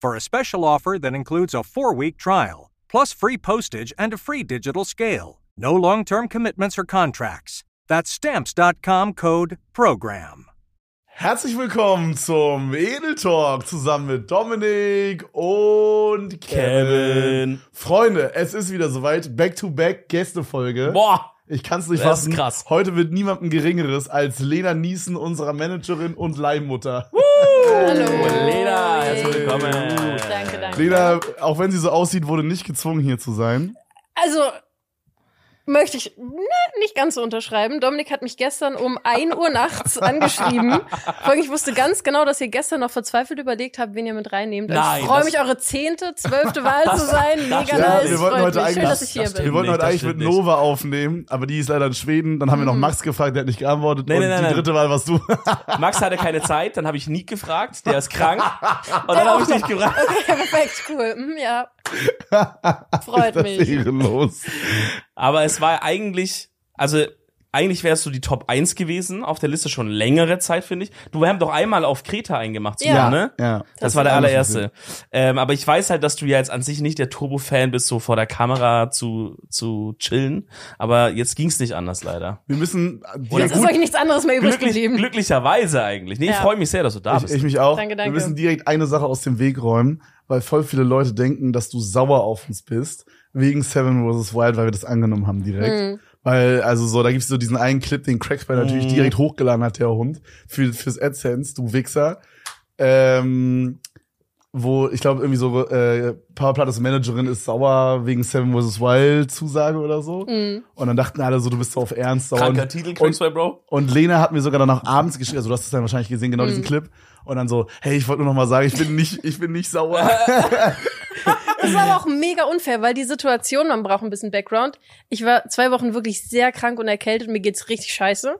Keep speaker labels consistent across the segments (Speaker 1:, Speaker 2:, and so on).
Speaker 1: for a special offer that includes a four week trial, plus free postage and a free digital scale. No long term commitments or contracts. That's stamps.com code PROGRAM.
Speaker 2: Herzlich willkommen zum Edel Talk zusammen mit Dominik und Kevin.
Speaker 3: Kevin.
Speaker 2: Freunde, es ist wieder soweit. Back-to-back Gästefolge.
Speaker 3: Boah,
Speaker 2: Ich kann es nicht
Speaker 3: Das ist
Speaker 2: fassen.
Speaker 3: krass.
Speaker 2: Heute wird niemandem Geringeres als Lena Niesen, unserer Managerin und Leihmutter.
Speaker 4: Hallo.
Speaker 3: Lena, herzlich willkommen.
Speaker 4: Danke, danke.
Speaker 2: Lena, auch wenn sie so aussieht, wurde nicht gezwungen, hier zu sein.
Speaker 4: Also, möchte ich na, nicht ganz so unterschreiben. Dominik hat mich gestern um 1 Uhr nachts angeschrieben. Folglich, ich wusste ganz genau, dass ihr gestern noch verzweifelt überlegt habt, wen ihr mit reinnehmt. Und
Speaker 3: Nein,
Speaker 4: ich freue mich, eure zehnte, zwölfte Wahl zu sein. Mega nice.
Speaker 2: wir wollten
Speaker 4: Freut
Speaker 2: heute
Speaker 4: mich.
Speaker 2: eigentlich-
Speaker 4: Schön, dass ich hier
Speaker 3: das
Speaker 4: bin.
Speaker 2: Wir wollten
Speaker 3: nicht,
Speaker 2: heute eigentlich mit
Speaker 3: stimmt nicht.
Speaker 2: Nova aufnehmen, aber die ist leider in Schweden. Dann haben wir noch Max gefragt, der hat nicht geantwortet.
Speaker 3: Nee,
Speaker 2: und
Speaker 3: nee, nein,
Speaker 2: die dritte Wahl warst du.
Speaker 3: Max hatte keine Zeit, dann habe ich Nick gefragt, der ist krank. Und dann habe ich dich gefragt.
Speaker 4: Okay, perfekt, cool. Hm, ja. Freut
Speaker 2: das
Speaker 4: mich.
Speaker 2: ehrenlos.
Speaker 3: Aber es war eigentlich, also eigentlich wärst du die Top 1 gewesen auf der Liste schon längere Zeit, finde ich. Du, wir haben doch einmal auf Kreta eingemacht zusammen,
Speaker 4: Ja.
Speaker 3: ne?
Speaker 2: Ja.
Speaker 3: Das,
Speaker 4: Das
Speaker 3: war der allererste. Ähm, aber ich weiß halt, dass du ja jetzt an sich nicht der Turbo-Fan bist, so vor der Kamera zu, zu chillen. Aber jetzt ging's nicht anders, leider.
Speaker 2: Wir müssen
Speaker 3: Oder
Speaker 2: direkt
Speaker 4: Es ist euch nichts anderes mehr übrig
Speaker 3: Glücklich,
Speaker 4: geblieben.
Speaker 3: glücklicherweise eigentlich. Nee, ich
Speaker 4: Ja.
Speaker 3: freue mich sehr, dass du da
Speaker 2: Ich,
Speaker 3: bist.
Speaker 2: ich mich auch.
Speaker 4: Danke, danke.
Speaker 2: Wir müssen direkt eine Sache aus dem Weg räumen, weil voll viele Leute denken, dass du sauer auf uns bist, wegen Seven vs. Wild, weil wir das angenommen haben direkt.
Speaker 4: Mhm.
Speaker 2: Weil, also so, da gibt's so diesen einen Clip, den Crackspy natürlich
Speaker 3: Mhm.
Speaker 2: direkt hochgeladen hat, der Hund, für, fürs AdSense, du Wichser. Ähm, wo, ich glaube, irgendwie so, äh, Power Plattes Managerin ist sauer wegen Seven vs. Wild Zusage oder so.
Speaker 4: Mhm.
Speaker 2: Und dann dachten alle so, du bist so auf Ernst sauer.
Speaker 3: Kranker
Speaker 2: Und-
Speaker 3: Titel,
Speaker 2: und,
Speaker 3: Cracksway Bro.
Speaker 2: und Lena hat mir sogar dann auch abends geschrieben, also du hast es dann wahrscheinlich gesehen, genau
Speaker 4: Mhm.
Speaker 2: diesen Clip. Und dann so, hey, ich wollte nur noch mal sagen, ich bin nicht, ich bin nicht sauer.
Speaker 4: Das ist aber auch mega unfair, weil die Situation, man braucht ein bisschen Background. Ich war zwei Wochen wirklich sehr krank und erkältet, mir geht's richtig scheiße.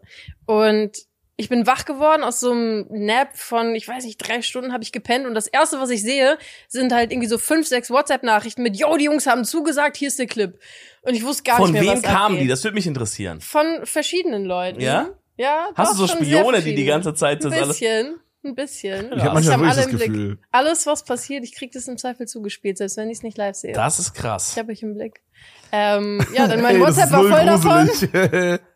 Speaker 4: Und ich bin wach geworden aus so einem Nap von, ich weiß nicht, drei Stunden habe ich gepennt. Und das erste, was ich sehe, sind halt irgendwie so fünf, sechs WhatsApp-Nachrichten mit, yo, die Jungs haben zugesagt, hier ist der Clip. Und ich wusste gar
Speaker 3: Von
Speaker 4: nicht mehr,
Speaker 3: wem
Speaker 4: was
Speaker 3: kamen
Speaker 4: abgeht.
Speaker 3: die? Das würde mich interessieren.
Speaker 4: Von verschiedenen Leuten.
Speaker 3: Ja?
Speaker 4: Ja.
Speaker 3: Hast du so Spione, die die ganze Zeit das
Speaker 4: Ein
Speaker 3: alles...
Speaker 4: Ein bisschen.
Speaker 2: Ich habe manchmal
Speaker 4: hab
Speaker 2: wirklich
Speaker 4: alle im Blick.
Speaker 2: Gefühl.
Speaker 4: Alles, was passiert, ich krieg das im Zweifel zugespielt, selbst wenn ich es nicht live sehe.
Speaker 3: Das ist krass.
Speaker 4: Ich habe euch im Blick. Ähm, ja, dann mein
Speaker 2: Ey, das
Speaker 4: WhatsApp war voll davon.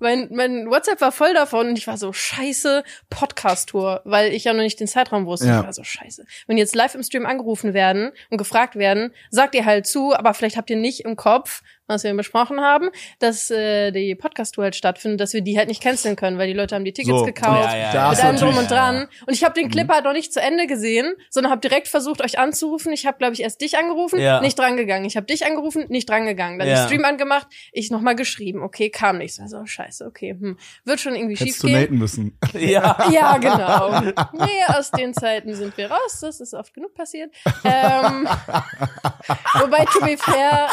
Speaker 4: Mein, mein WhatsApp war voll davon und ich war so, scheiße, Podcast-Tour, weil ich ja noch nicht den Zeitraum wusste.
Speaker 2: Ja.
Speaker 4: Ich war so, scheiße. Wenn die jetzt live im Stream angerufen werden und gefragt werden, sagt ihr halt zu, aber vielleicht habt ihr nicht im Kopf, was wir besprochen haben, dass äh, die Podcast-Tour halt stattfindet, dass wir die halt nicht canceln können, weil die Leute haben die Tickets
Speaker 2: So,
Speaker 4: gekauft.
Speaker 3: Ja, ja, ja.
Speaker 4: mit allem drum und dran. Und ich habe den
Speaker 3: Mhm.
Speaker 4: Clip halt noch nicht zu Ende gesehen, sondern habe direkt versucht, euch anzurufen. Ich habe, glaube ich, erst dich angerufen,
Speaker 3: Ja.
Speaker 4: nicht drangegangen. Ich habe dich angerufen, nicht drangegangen. Dann
Speaker 3: Ja.
Speaker 4: den Stream angemacht, ich nochmal geschrieben. Okay, kam nichts. Also scheiße, okay. Hm. Wird schon irgendwie schief
Speaker 2: Hättest du
Speaker 4: gehen.
Speaker 2: müssen.
Speaker 3: Ja.
Speaker 4: Ja, genau. Nee, aus den Zeiten sind wir raus. Das ist oft genug passiert. Ähm, wobei, to be fair,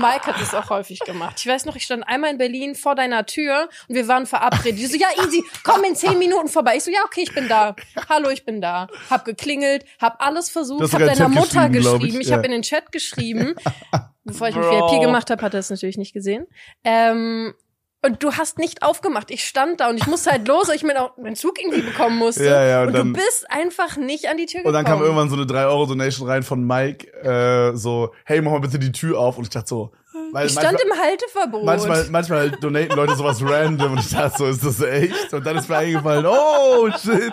Speaker 4: Mike hat das auch häufig gemacht. Ich weiß noch, ich stand einmal in Berlin vor deiner Tür und wir waren verabredet. Die so, ja, easy, komm in zehn Minuten vorbei. Ich so, ja, okay, ich bin da. Hallo, ich bin da. Hab geklingelt, hab alles versucht, hab deiner
Speaker 2: Chat
Speaker 4: Mutter
Speaker 2: geschrieben, ich,
Speaker 4: Ich, hab
Speaker 2: ja.
Speaker 4: in den Chat geschrieben. bevor ich mich
Speaker 3: Bro.
Speaker 4: VIP gemacht habe, hat er es natürlich nicht gesehen. Ähm, und du hast nicht aufgemacht. Ich stand da und ich musste halt los, weil ich mir auch meinen Zug irgendwie bekommen musste.
Speaker 2: Ja, ja, und
Speaker 4: und
Speaker 2: dann-
Speaker 4: du bist einfach nicht an die Tür
Speaker 2: Und
Speaker 4: gekommen.
Speaker 2: dann kam irgendwann so eine 3-Euro-Donation rein von Mike, äh, so, hey, mach mal bitte die Tür auf. Und ich dachte so, weil
Speaker 4: ich stand
Speaker 2: manchmal,
Speaker 4: im Halteverbot.
Speaker 2: manchmal, manchmal donaten Leute sowas random und ich dachte so, ist das echt? Und dann ist mir eingefallen, oh shit.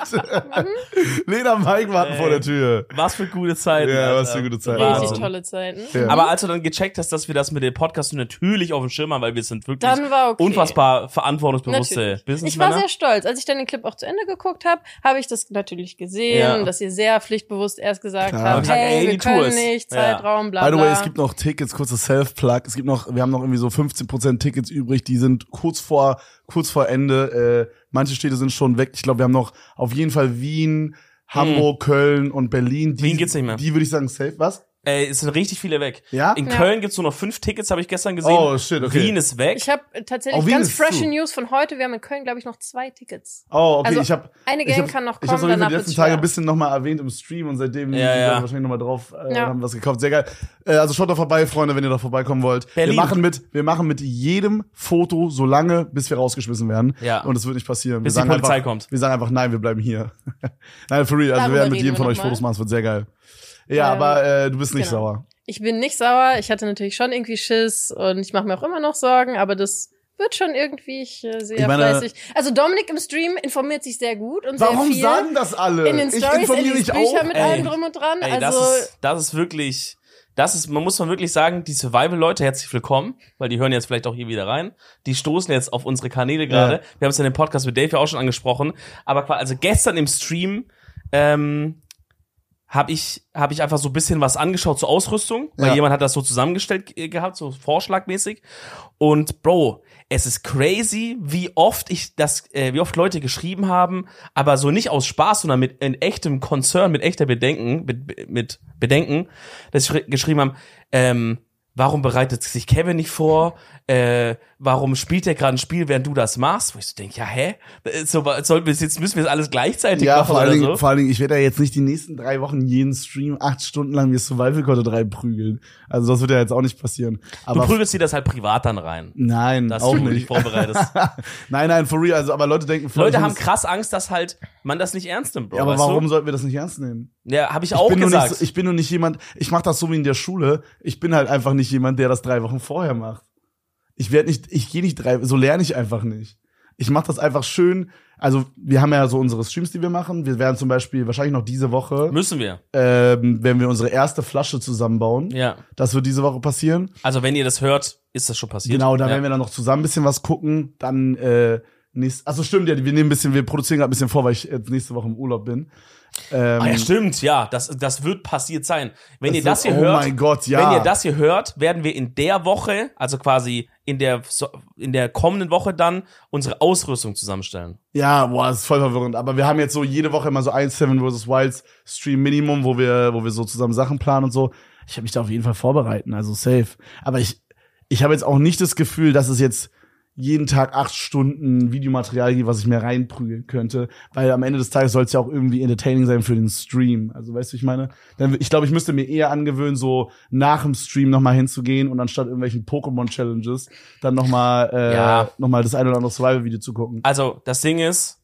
Speaker 2: Lena und Mike warten
Speaker 3: Ey.
Speaker 2: vor der Tür.
Speaker 3: Was für gute Zeiten.
Speaker 2: Ja,
Speaker 3: Alter.
Speaker 2: was für gute Zeiten.
Speaker 4: Richtig
Speaker 3: Wahnsinn.
Speaker 4: tolle Zeiten.
Speaker 2: Ja.
Speaker 3: Aber als du dann gecheckt hast, dass wir das mit dem Podcast natürlich auf dem Schirm haben, weil wir sind wirklich
Speaker 4: Dann war okay.
Speaker 3: unfassbar verantwortungsbewusste
Speaker 4: Natürlich. Ich war sehr stolz. Als ich dann den Clip auch zu Ende geguckt habe, habe ich das natürlich gesehen,
Speaker 3: Ja.
Speaker 4: dass ihr sehr pflichtbewusst erst gesagt
Speaker 2: Klar.
Speaker 4: habt, hey,
Speaker 3: ey,
Speaker 4: wir können nicht,
Speaker 3: Ja.
Speaker 4: Zeitraum, bla
Speaker 2: By the
Speaker 4: bla.
Speaker 2: way, es gibt noch Tickets, kurzes Self-Plug. Es gibt noch, wir haben noch irgendwie so 15% Tickets übrig, die sind kurz vor, kurz vor Ende. Äh, manche Städte sind schon weg. Ich glaube, wir haben noch auf jeden Fall Wien, Hamburg, Köln und Berlin. Die,
Speaker 3: Hm. Wien gibt's nicht mehr.
Speaker 2: Die würde ich sagen safe. Was?
Speaker 3: Ey, es sind richtig viele weg.
Speaker 2: Ja?
Speaker 3: In
Speaker 4: Ja.
Speaker 3: Köln gibt's nur noch fünf Tickets, habe ich gestern gesehen.
Speaker 2: Oh, shit, okay.
Speaker 3: Wien ist weg.
Speaker 4: ich habe tatsächlich
Speaker 2: Auch Wien
Speaker 4: ganz
Speaker 2: ist
Speaker 4: frische
Speaker 2: zu.
Speaker 4: News von heute. Wir haben in Köln, glaube ich, noch zwei Tickets.
Speaker 2: Oh, okay.
Speaker 4: Also,
Speaker 2: ich habe
Speaker 4: Eine
Speaker 2: ich
Speaker 4: Gang
Speaker 2: hab,
Speaker 4: kann noch
Speaker 2: ich habe
Speaker 4: kommen,
Speaker 2: so die
Speaker 4: danach
Speaker 2: letzten
Speaker 4: wird's
Speaker 2: Tage
Speaker 4: schwer.
Speaker 2: ein bisschen nochmal erwähnt im Stream und seitdem
Speaker 3: Ja,
Speaker 2: sind wir
Speaker 3: ja.
Speaker 2: wahrscheinlich nochmal drauf, äh,
Speaker 4: Ja.
Speaker 2: haben was gekauft. Sehr geil. Äh, also schaut da vorbei, Freunde, wenn ihr da vorbeikommen wollt.
Speaker 3: Berlin.
Speaker 2: Wir machen mit, wir machen mit jedem Foto so lange, bis wir rausgeschmissen werden.
Speaker 3: Ja.
Speaker 2: Und es wird nicht passieren.
Speaker 3: Bis
Speaker 2: wir
Speaker 3: die
Speaker 2: sagen
Speaker 3: Polizei
Speaker 2: einfach,
Speaker 3: kommt.
Speaker 2: Wir sagen einfach, nein, wir bleiben hier. nein, for real. Also
Speaker 4: Darüber
Speaker 2: wir werden mit
Speaker 4: reden
Speaker 2: jedem
Speaker 4: wir
Speaker 2: von euch
Speaker 4: mal.
Speaker 2: Fotos machen. Es wird sehr geil. Ja,
Speaker 4: Ähm,
Speaker 2: aber äh, du bist nicht
Speaker 4: genau.
Speaker 2: sauer.
Speaker 4: Ich bin nicht sauer. Ich hatte natürlich schon irgendwie Schiss und ich mache mir auch immer noch Sorgen, aber das wird schon irgendwie ich, äh, sehr
Speaker 2: Ich meine-
Speaker 4: fleißig. Also Dominik im Stream informiert sich sehr gut und
Speaker 2: Warum
Speaker 4: sehr viel.
Speaker 2: sagen das alle?
Speaker 4: in den
Speaker 2: ich
Speaker 4: Stories, er
Speaker 2: informiere
Speaker 4: liest
Speaker 2: mich
Speaker 4: Bücher
Speaker 2: auch.
Speaker 4: mit
Speaker 3: Ey.
Speaker 4: allem drum und dran.
Speaker 3: Ey,
Speaker 4: also
Speaker 3: das ist, das ist wirklich, das ist, man muss man wirklich sagen, die Survival-Leute, herzlich willkommen, weil die hören jetzt vielleicht auch hier wieder rein. Die stoßen jetzt auf unsere Kanäle gerade.
Speaker 2: Ja.
Speaker 3: Wir haben es in dem Podcast mit Dave ja auch schon angesprochen. Aber also gestern im Stream, ähm, habe ich habe ich einfach so ein bisschen was angeschaut zur Ausrüstung, weil
Speaker 2: Ja.
Speaker 3: jemand hat das so zusammengestellt äh, gehabt, so vorschlagmäßig. Und Bro, es ist crazy, wie oft ich das, äh, wie oft Leute geschrieben haben, aber so nicht aus Spaß, sondern mit in echtem Concern, mit echter Bedenken, mit, mit Bedenken, dass sie geschrieben haben, ähm, warum bereitet sich Kevin nicht vor? Äh, warum spielt er gerade ein Spiel, während du das machst? Wo ich so denke, ja, hä? So, sollten wir jetzt müssen wir es alles gleichzeitig
Speaker 2: Ja,
Speaker 3: machen
Speaker 2: vor allen, Dingen,
Speaker 3: so?
Speaker 2: vor allen Dingen, ich werde ja jetzt nicht die nächsten drei Wochen jeden Stream acht Stunden lang wie Survival Content reinprügeln. Also das wird ja jetzt auch nicht passieren.
Speaker 3: Du
Speaker 2: Aber
Speaker 3: prügelst dir das halt privat dann rein,
Speaker 2: nein,
Speaker 3: dass
Speaker 2: auch
Speaker 3: du dich
Speaker 2: nicht.
Speaker 3: vorbereitest.
Speaker 2: nein, nein, for real. Also, aber Leute denken,
Speaker 3: Leute haben krass Angst, dass halt man das nicht ernst nimmt, Bro.
Speaker 2: Ja, aber warum
Speaker 3: Du?
Speaker 2: sollten wir das nicht ernst nehmen?
Speaker 3: Ja, habe ich
Speaker 2: Ich
Speaker 3: auch
Speaker 2: bin, nur
Speaker 3: gesagt.
Speaker 2: nicht, ich bin nur nicht jemand, ich mache das so wie in der Schule. Ich bin halt einfach nicht jemand, der das drei Wochen vorher macht. Ich werde nicht, ich gehe nicht drei, so lerne ich einfach nicht. Ich mache das einfach schön. Also wir haben ja so unsere Streams, die wir machen. Wir werden zum Beispiel wahrscheinlich noch diese Woche,
Speaker 3: Müssen wir.
Speaker 2: ähm, wenn wir unsere erste Flasche zusammenbauen.
Speaker 3: Ja.
Speaker 2: Das wird diese Woche passieren.
Speaker 3: Also wenn ihr das hört, ist das schon passiert.
Speaker 2: Genau, da
Speaker 3: ja.
Speaker 2: werden wir dann noch zusammen ein bisschen was gucken. Dann äh, nächst, also stimmt ja, wir nehmen ein bisschen, wir produzieren gerade ein bisschen vor, weil ich jetzt nächste Woche im Urlaub bin. Ähm,
Speaker 3: Ah, ja, stimmt, ja, das, das wird passiert sein. Wenn
Speaker 2: Das
Speaker 3: ihr das
Speaker 2: wird-
Speaker 3: hier
Speaker 2: oh
Speaker 3: hört,
Speaker 2: mein Gott, ja.
Speaker 3: wenn ihr das hier hört, werden wir in der Woche, also quasi in der in der kommenden Woche dann unsere Ausrüstung zusammenstellen.
Speaker 2: Ja, boah, das ist voll verwirrend. Aber wir haben jetzt so jede Woche immer so ein Seven vs. Wilds Stream Minimum, wo wir, wo wir so zusammen Sachen planen und so. Ich habe mich da auf jeden Fall vorbereiten, also safe. Aber ich, ich habe jetzt auch nicht das Gefühl, dass es jetzt jeden Tag acht Stunden Videomaterial gibt, was ich mir reinprügeln könnte, weil am Ende des Tages soll es ja auch irgendwie entertaining sein für den Stream. Also weißt du, ich meine, dann, ich glaube, ich müsste mir eher angewöhnen, so nach dem Stream noch mal hinzugehen und anstatt irgendwelchen Pokémon Challenges dann noch mal, äh,
Speaker 3: Ja.
Speaker 2: noch mal das ein oder andere Survival Video zu gucken.
Speaker 3: Also das Ding ist,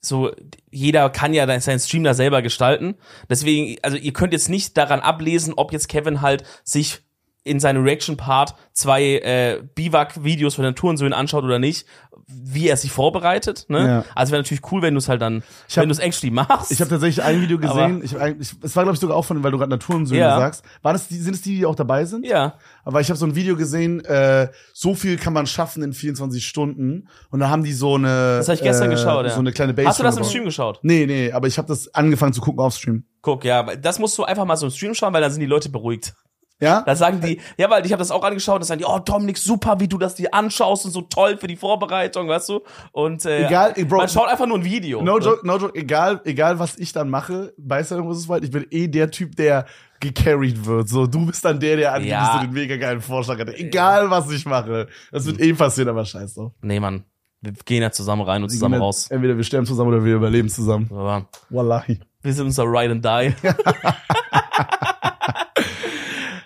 Speaker 3: so jeder kann ja seinen Stream da selber gestalten. Deswegen, also ihr könnt jetzt nicht daran ablesen, ob jetzt Kevin halt sich in seinem Reaction-Part zwei äh, Biwak-Videos von den Tourensöhnen anschaut oder nicht, wie er sich vorbereitet. Ne?
Speaker 2: Ja.
Speaker 3: Also wäre natürlich cool, wenn du es halt dann,
Speaker 2: Ich hab-
Speaker 3: wenn du es actually machst.
Speaker 2: Ich habe tatsächlich ein Video gesehen. Ich, eigentlich- es war glaube ich sogar auch von, weil du gerade Naturensöhne
Speaker 3: Ja.
Speaker 2: sagst. Waren es die, sind es die, die auch dabei sind?
Speaker 3: ja.
Speaker 2: Aber ich habe so ein Video gesehen. Äh, so viel kann man schaffen in 24 Stunden. Und da haben die so eine.
Speaker 3: Das habe ich gestern
Speaker 2: äh,
Speaker 3: geschaut, ja.
Speaker 2: So eine kleine Base.
Speaker 3: Hast du das im
Speaker 2: gebaut.
Speaker 3: Stream geschaut?
Speaker 2: Nee, nee. Aber ich habe das angefangen zu gucken auf Stream.
Speaker 3: Guck, ja, das musst du einfach mal so im Stream schauen, weil dann sind die Leute beruhigt.
Speaker 2: Ja.
Speaker 3: Da sagen die, ja, weil ich habe das auch angeschaut, da sagen die, oh Dominik, super, wie du das dir anschaust und so toll für die Vorbereitung, weißt du? Und äh,
Speaker 2: Egal, Bro,
Speaker 3: man schaut einfach nur ein Video.
Speaker 2: No joke, no joke. Egal, egal was ich dann mache bei Silent vs. Wild, ich bin eh der Typ, der gecarried wird. So, du bist dann der, der angeblich
Speaker 3: Ja.
Speaker 2: so den mega geilen Vorschlag hat. Egal was ich mache. Das wird eh passieren, aber scheiß drauf.
Speaker 3: Nee, Mann. Wir gehen ja zusammen rein und
Speaker 2: Wir
Speaker 3: zusammen raus.
Speaker 2: Entweder wir sterben zusammen oder wir überleben zusammen.
Speaker 3: Aber
Speaker 2: Wallahi.
Speaker 3: wir sind unser Ride and Die.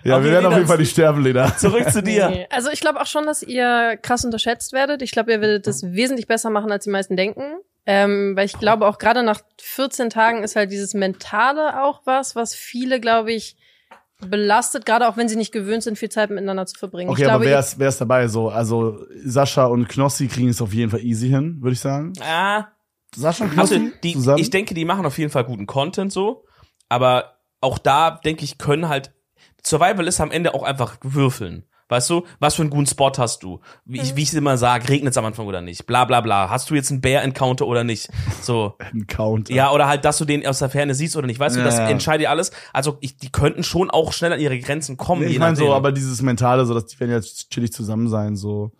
Speaker 2: Ja,
Speaker 3: Okay,
Speaker 2: wir werden auf
Speaker 3: Lena,
Speaker 2: jeden Fall nicht sterben, Lena.
Speaker 3: Zurück zu dir.
Speaker 4: Nee. Also ich glaube auch schon, dass ihr krass unterschätzt werdet. Ich glaube, ihr werdet das wesentlich besser machen, als die meisten denken. Ähm, weil ich glaube, auch gerade nach 14 Tagen ist halt dieses Mentale auch was, was viele, glaube ich, belastet, gerade auch wenn sie nicht gewöhnt sind, viel Zeit miteinander zu verbringen.
Speaker 2: Okay,
Speaker 4: ich
Speaker 2: aber
Speaker 4: glaube,
Speaker 2: wer ist, wer ist dabei? So, also Sascha und Knossi kriegen es auf jeden Fall easy hin, würde ich sagen.
Speaker 3: Ah,
Speaker 2: Sascha und
Speaker 3: also
Speaker 2: Knossi
Speaker 3: die,
Speaker 2: zusammen?
Speaker 3: ich denke, die machen auf jeden Fall guten Content so, aber auch da denke ich, können halt Survival ist am Ende auch einfach würfeln. Weißt du, was für einen guten Spot hast du? Wie ich, wie ich immer sage, regnet es am Anfang oder nicht? Bla bla bla. Hast du jetzt einen Bär-Encounter oder nicht? So.
Speaker 2: Ein Counter.
Speaker 3: Ja, oder halt, dass du den aus der Ferne siehst oder nicht. Weißt du,
Speaker 2: Ja,
Speaker 3: das
Speaker 2: ja.
Speaker 3: entscheidet ja alles. Also ich, die könnten schon auch schnell an ihre Grenzen kommen.
Speaker 2: Nee, ich meine so, aber dieses Mentale, so dass die werden jetzt chillig zusammen sein, so.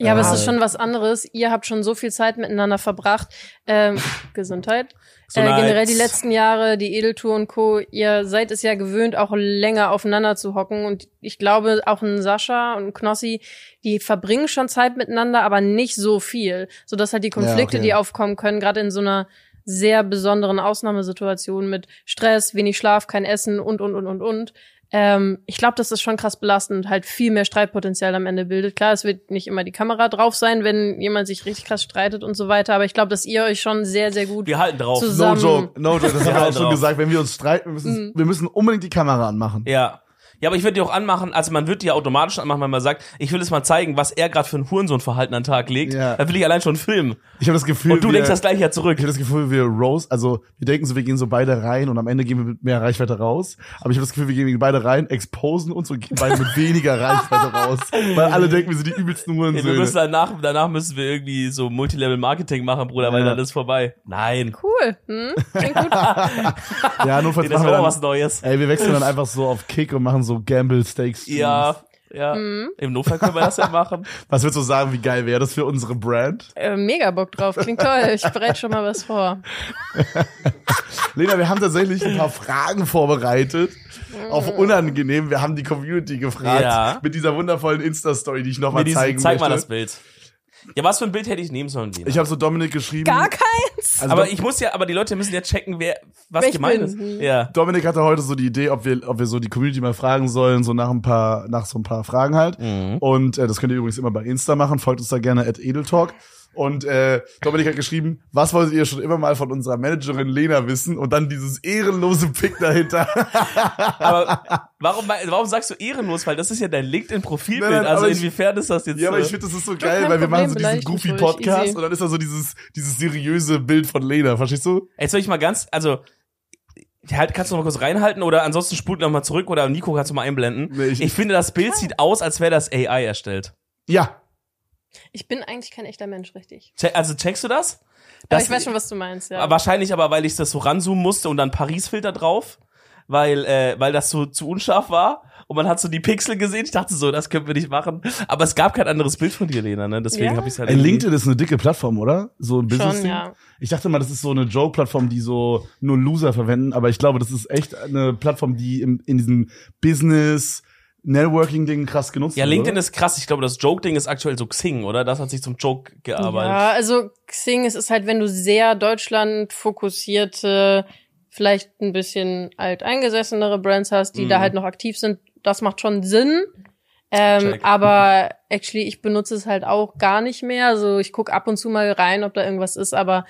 Speaker 4: Ja, aber es
Speaker 2: Äh,
Speaker 4: ist schon was anderes. Ihr habt schon so viel Zeit miteinander verbracht. Ähm, Gesundheit. Äh,
Speaker 3: Gesundheit.
Speaker 4: generell die letzten Jahre, die Edeltour und Co. Ihr seid es ja gewöhnt, auch länger aufeinander zu hocken. Und ich glaube, auch ein Sascha und ein Knossi, die verbringen schon Zeit miteinander, aber nicht so viel. Sodass halt die Konflikte,
Speaker 2: okay.
Speaker 4: die aufkommen können, gerade in so einer sehr besonderen Ausnahmesituation mit Stress, wenig Schlaf, kein Essen und, und, und, und, und. Ähm, ich glaube, dass das schon krass belastend halt viel mehr Streitpotenzial am Ende bildet. Klar, es wird nicht immer die Kamera drauf sein, wenn jemand sich richtig krass streitet und so weiter, aber ich glaube, dass ihr euch schon sehr, sehr gut
Speaker 3: wir halten drauf.
Speaker 4: Zu-
Speaker 2: No
Speaker 4: zusammen-
Speaker 2: joke, no joke, das haben wir
Speaker 3: Ja,
Speaker 2: auch schon
Speaker 3: drauf.
Speaker 2: gesagt, wenn wir uns streiten, wir müssen, wir müssen unbedingt die Kamera anmachen.
Speaker 3: Ja. Ja, aber ich würde die auch anmachen, also man wird die ja automatisch anmachen, wenn man sagt, ich will jetzt mal zeigen, was er gerade für ein Hurensohnverhalten an den Tag legt.
Speaker 2: Ja.
Speaker 3: Da will ich allein schon filmen.
Speaker 2: Ich habe das Gefühl,
Speaker 3: Und du
Speaker 2: wir,
Speaker 3: denkst das gleiche ja zurück.
Speaker 2: ich habe das Gefühl, wir Rose, also wir denken so, wir gehen so beide rein und am Ende gehen wir mit mehr Reichweite raus. Aber ich habe das Gefühl, wir gehen beide rein, exposen uns und gehen beide mit weniger Reichweite raus. Weil alle denken, wir sind die übelsten
Speaker 3: Ja, wir müssen danach, danach müssen wir irgendwie so Multilevel-Marketing machen, Bruder, weil
Speaker 2: Ja.
Speaker 3: dann ist vorbei. Nein.
Speaker 4: cool. Hm? Klingt gut.
Speaker 2: Ja, notfalls
Speaker 3: Nee, das
Speaker 2: machen
Speaker 3: war
Speaker 2: wir
Speaker 3: auch was
Speaker 2: dann,
Speaker 3: Neues.
Speaker 2: ey, wir wechseln dann einfach so auf Kick und machen so Gamble Stakes.
Speaker 3: Ja, ja.
Speaker 4: Mhm.
Speaker 3: Im Notfall können wir das ja machen.
Speaker 2: Was würdest du sagen, wie geil wäre das für unsere Brand?
Speaker 4: Äh, mega Bock drauf. Klingt toll. Ich bereite schon mal was vor.
Speaker 2: Lena, wir haben tatsächlich ein paar Fragen vorbereitet. Auf unangenehm. Wir haben die Community gefragt.
Speaker 3: Ja.
Speaker 2: Mit dieser wundervollen Insta-Story, die ich noch mal
Speaker 3: Mit diesem,
Speaker 2: zeigen
Speaker 3: zeig
Speaker 2: möchte.
Speaker 3: mal das Bild. Ja, was für ein Bild hätte ich nehmen sollen, Lena?
Speaker 2: Ich habe so Dominik geschrieben.
Speaker 4: Gar keins.
Speaker 2: Also
Speaker 3: aber ich muss ja, aber die Leute müssen ja checken, wer, was
Speaker 4: Wer ich
Speaker 3: gemeint ist. Ja.
Speaker 2: Dominik hatte heute so die Idee, ob wir, ob wir so die Community mal fragen sollen, so nach ein paar, nach so ein paar Fragen halt.
Speaker 3: Mhm.
Speaker 2: Und äh, das könnt ihr übrigens immer bei Insta machen. Folgt uns da gerne at Edeltalk. Und äh, Dominik hat geschrieben, was wolltet ihr schon immer mal von unserer Managerin Lena wissen? Und dann dieses ehrenlose Pick dahinter.
Speaker 3: Aber warum, warum sagst du ehrenlos? Weil das ist ja dein LinkedIn-Profilbild. Also inwiefern ist das jetzt
Speaker 2: Ja, aber ich finde, das ist so geil, weil wir machen so diesen Goofy-Podcast und dann ist da so dieses, dieses seriöse Bild von Lena, verstehst du?
Speaker 3: Jetzt soll ich mal ganz, also, halt, kannst du noch mal kurz reinhalten oder ansonsten spult noch mal zurück oder Nico kannst du mal einblenden.
Speaker 2: Nee,
Speaker 3: ich,
Speaker 2: ich-
Speaker 3: finde, das Bild sieht aus, als wäre das AI erstellt.
Speaker 2: Ja.
Speaker 4: Ich bin eigentlich kein echter Mensch, richtig.
Speaker 3: Che also checkst du das?
Speaker 4: Aber
Speaker 3: Das-
Speaker 4: ich weiß schon, was du meinst, ja.
Speaker 3: Wahrscheinlich aber, weil ich das so ranzoomen musste und dann Paris-Filter drauf, weil, äh, weil das so zu unscharf war. Und man hat so die Pixel gesehen. Ich dachte so, das können wir nicht machen. Aber es gab kein anderes Bild von dir, Lena, ne? Deswegen
Speaker 4: Ja.
Speaker 3: habe ich es halt
Speaker 2: Ey, LinkedIn ist eine dicke Plattform, oder? So ein business
Speaker 4: Schon, ja.
Speaker 2: Ich dachte mal, das ist so eine Joke-Plattform, die so nur Loser verwenden, aber ich glaube, das ist echt eine Plattform, die im, in diesem Business Networking-Ding krass genutzt
Speaker 3: Ja. LinkedIn
Speaker 2: oder?
Speaker 3: ist krass. Ich glaube, das Joke-Ding ist aktuell so Xing, oder? Das hat sich zum Joke gearbeitet.
Speaker 4: Ja, also Xing, es ist halt, wenn du sehr Deutschland fokussierte, vielleicht ein bisschen alteingesessenere Brands hast, die
Speaker 3: Mhm.
Speaker 4: da halt noch aktiv sind, das macht schon Sinn. Ähm,
Speaker 3: Check.
Speaker 4: aber actually, ich benutze es halt auch gar nicht mehr. Also ich gucke ab und zu mal rein, ob da irgendwas ist, aber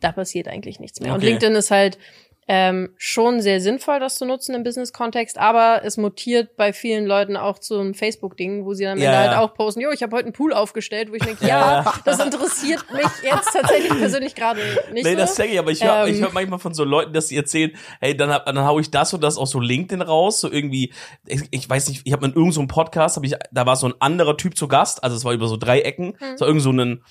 Speaker 4: da passiert eigentlich nichts mehr. Und
Speaker 3: Okay.
Speaker 4: LinkedIn ist halt ähm, schon sehr sinnvoll, das zu nutzen im Business-Kontext, aber es mutiert bei vielen Leuten auch zum Facebook-Ding, wo sie dann
Speaker 3: Ja,
Speaker 4: Ende
Speaker 3: ja.
Speaker 4: halt auch posten, jo, ich habe heute einen Pool aufgestellt, wo ich denke,
Speaker 3: Ja,
Speaker 4: das interessiert mich jetzt tatsächlich persönlich gerade nicht
Speaker 3: Nee,
Speaker 4: so.
Speaker 3: das check ich, aber ich höre
Speaker 4: Ähm.
Speaker 3: ich hör manchmal von so Leuten, dass sie erzählen, hey, dann, hab, dann hau ich das und das aus so LinkedIn raus, so irgendwie, ich, ich weiß nicht, ich habe in irgendeinem so einem Podcast, hab ich, da war so ein anderer Typ zu Gast, also es war über so drei Ecken,
Speaker 4: Hm.
Speaker 3: es war irgend so ein,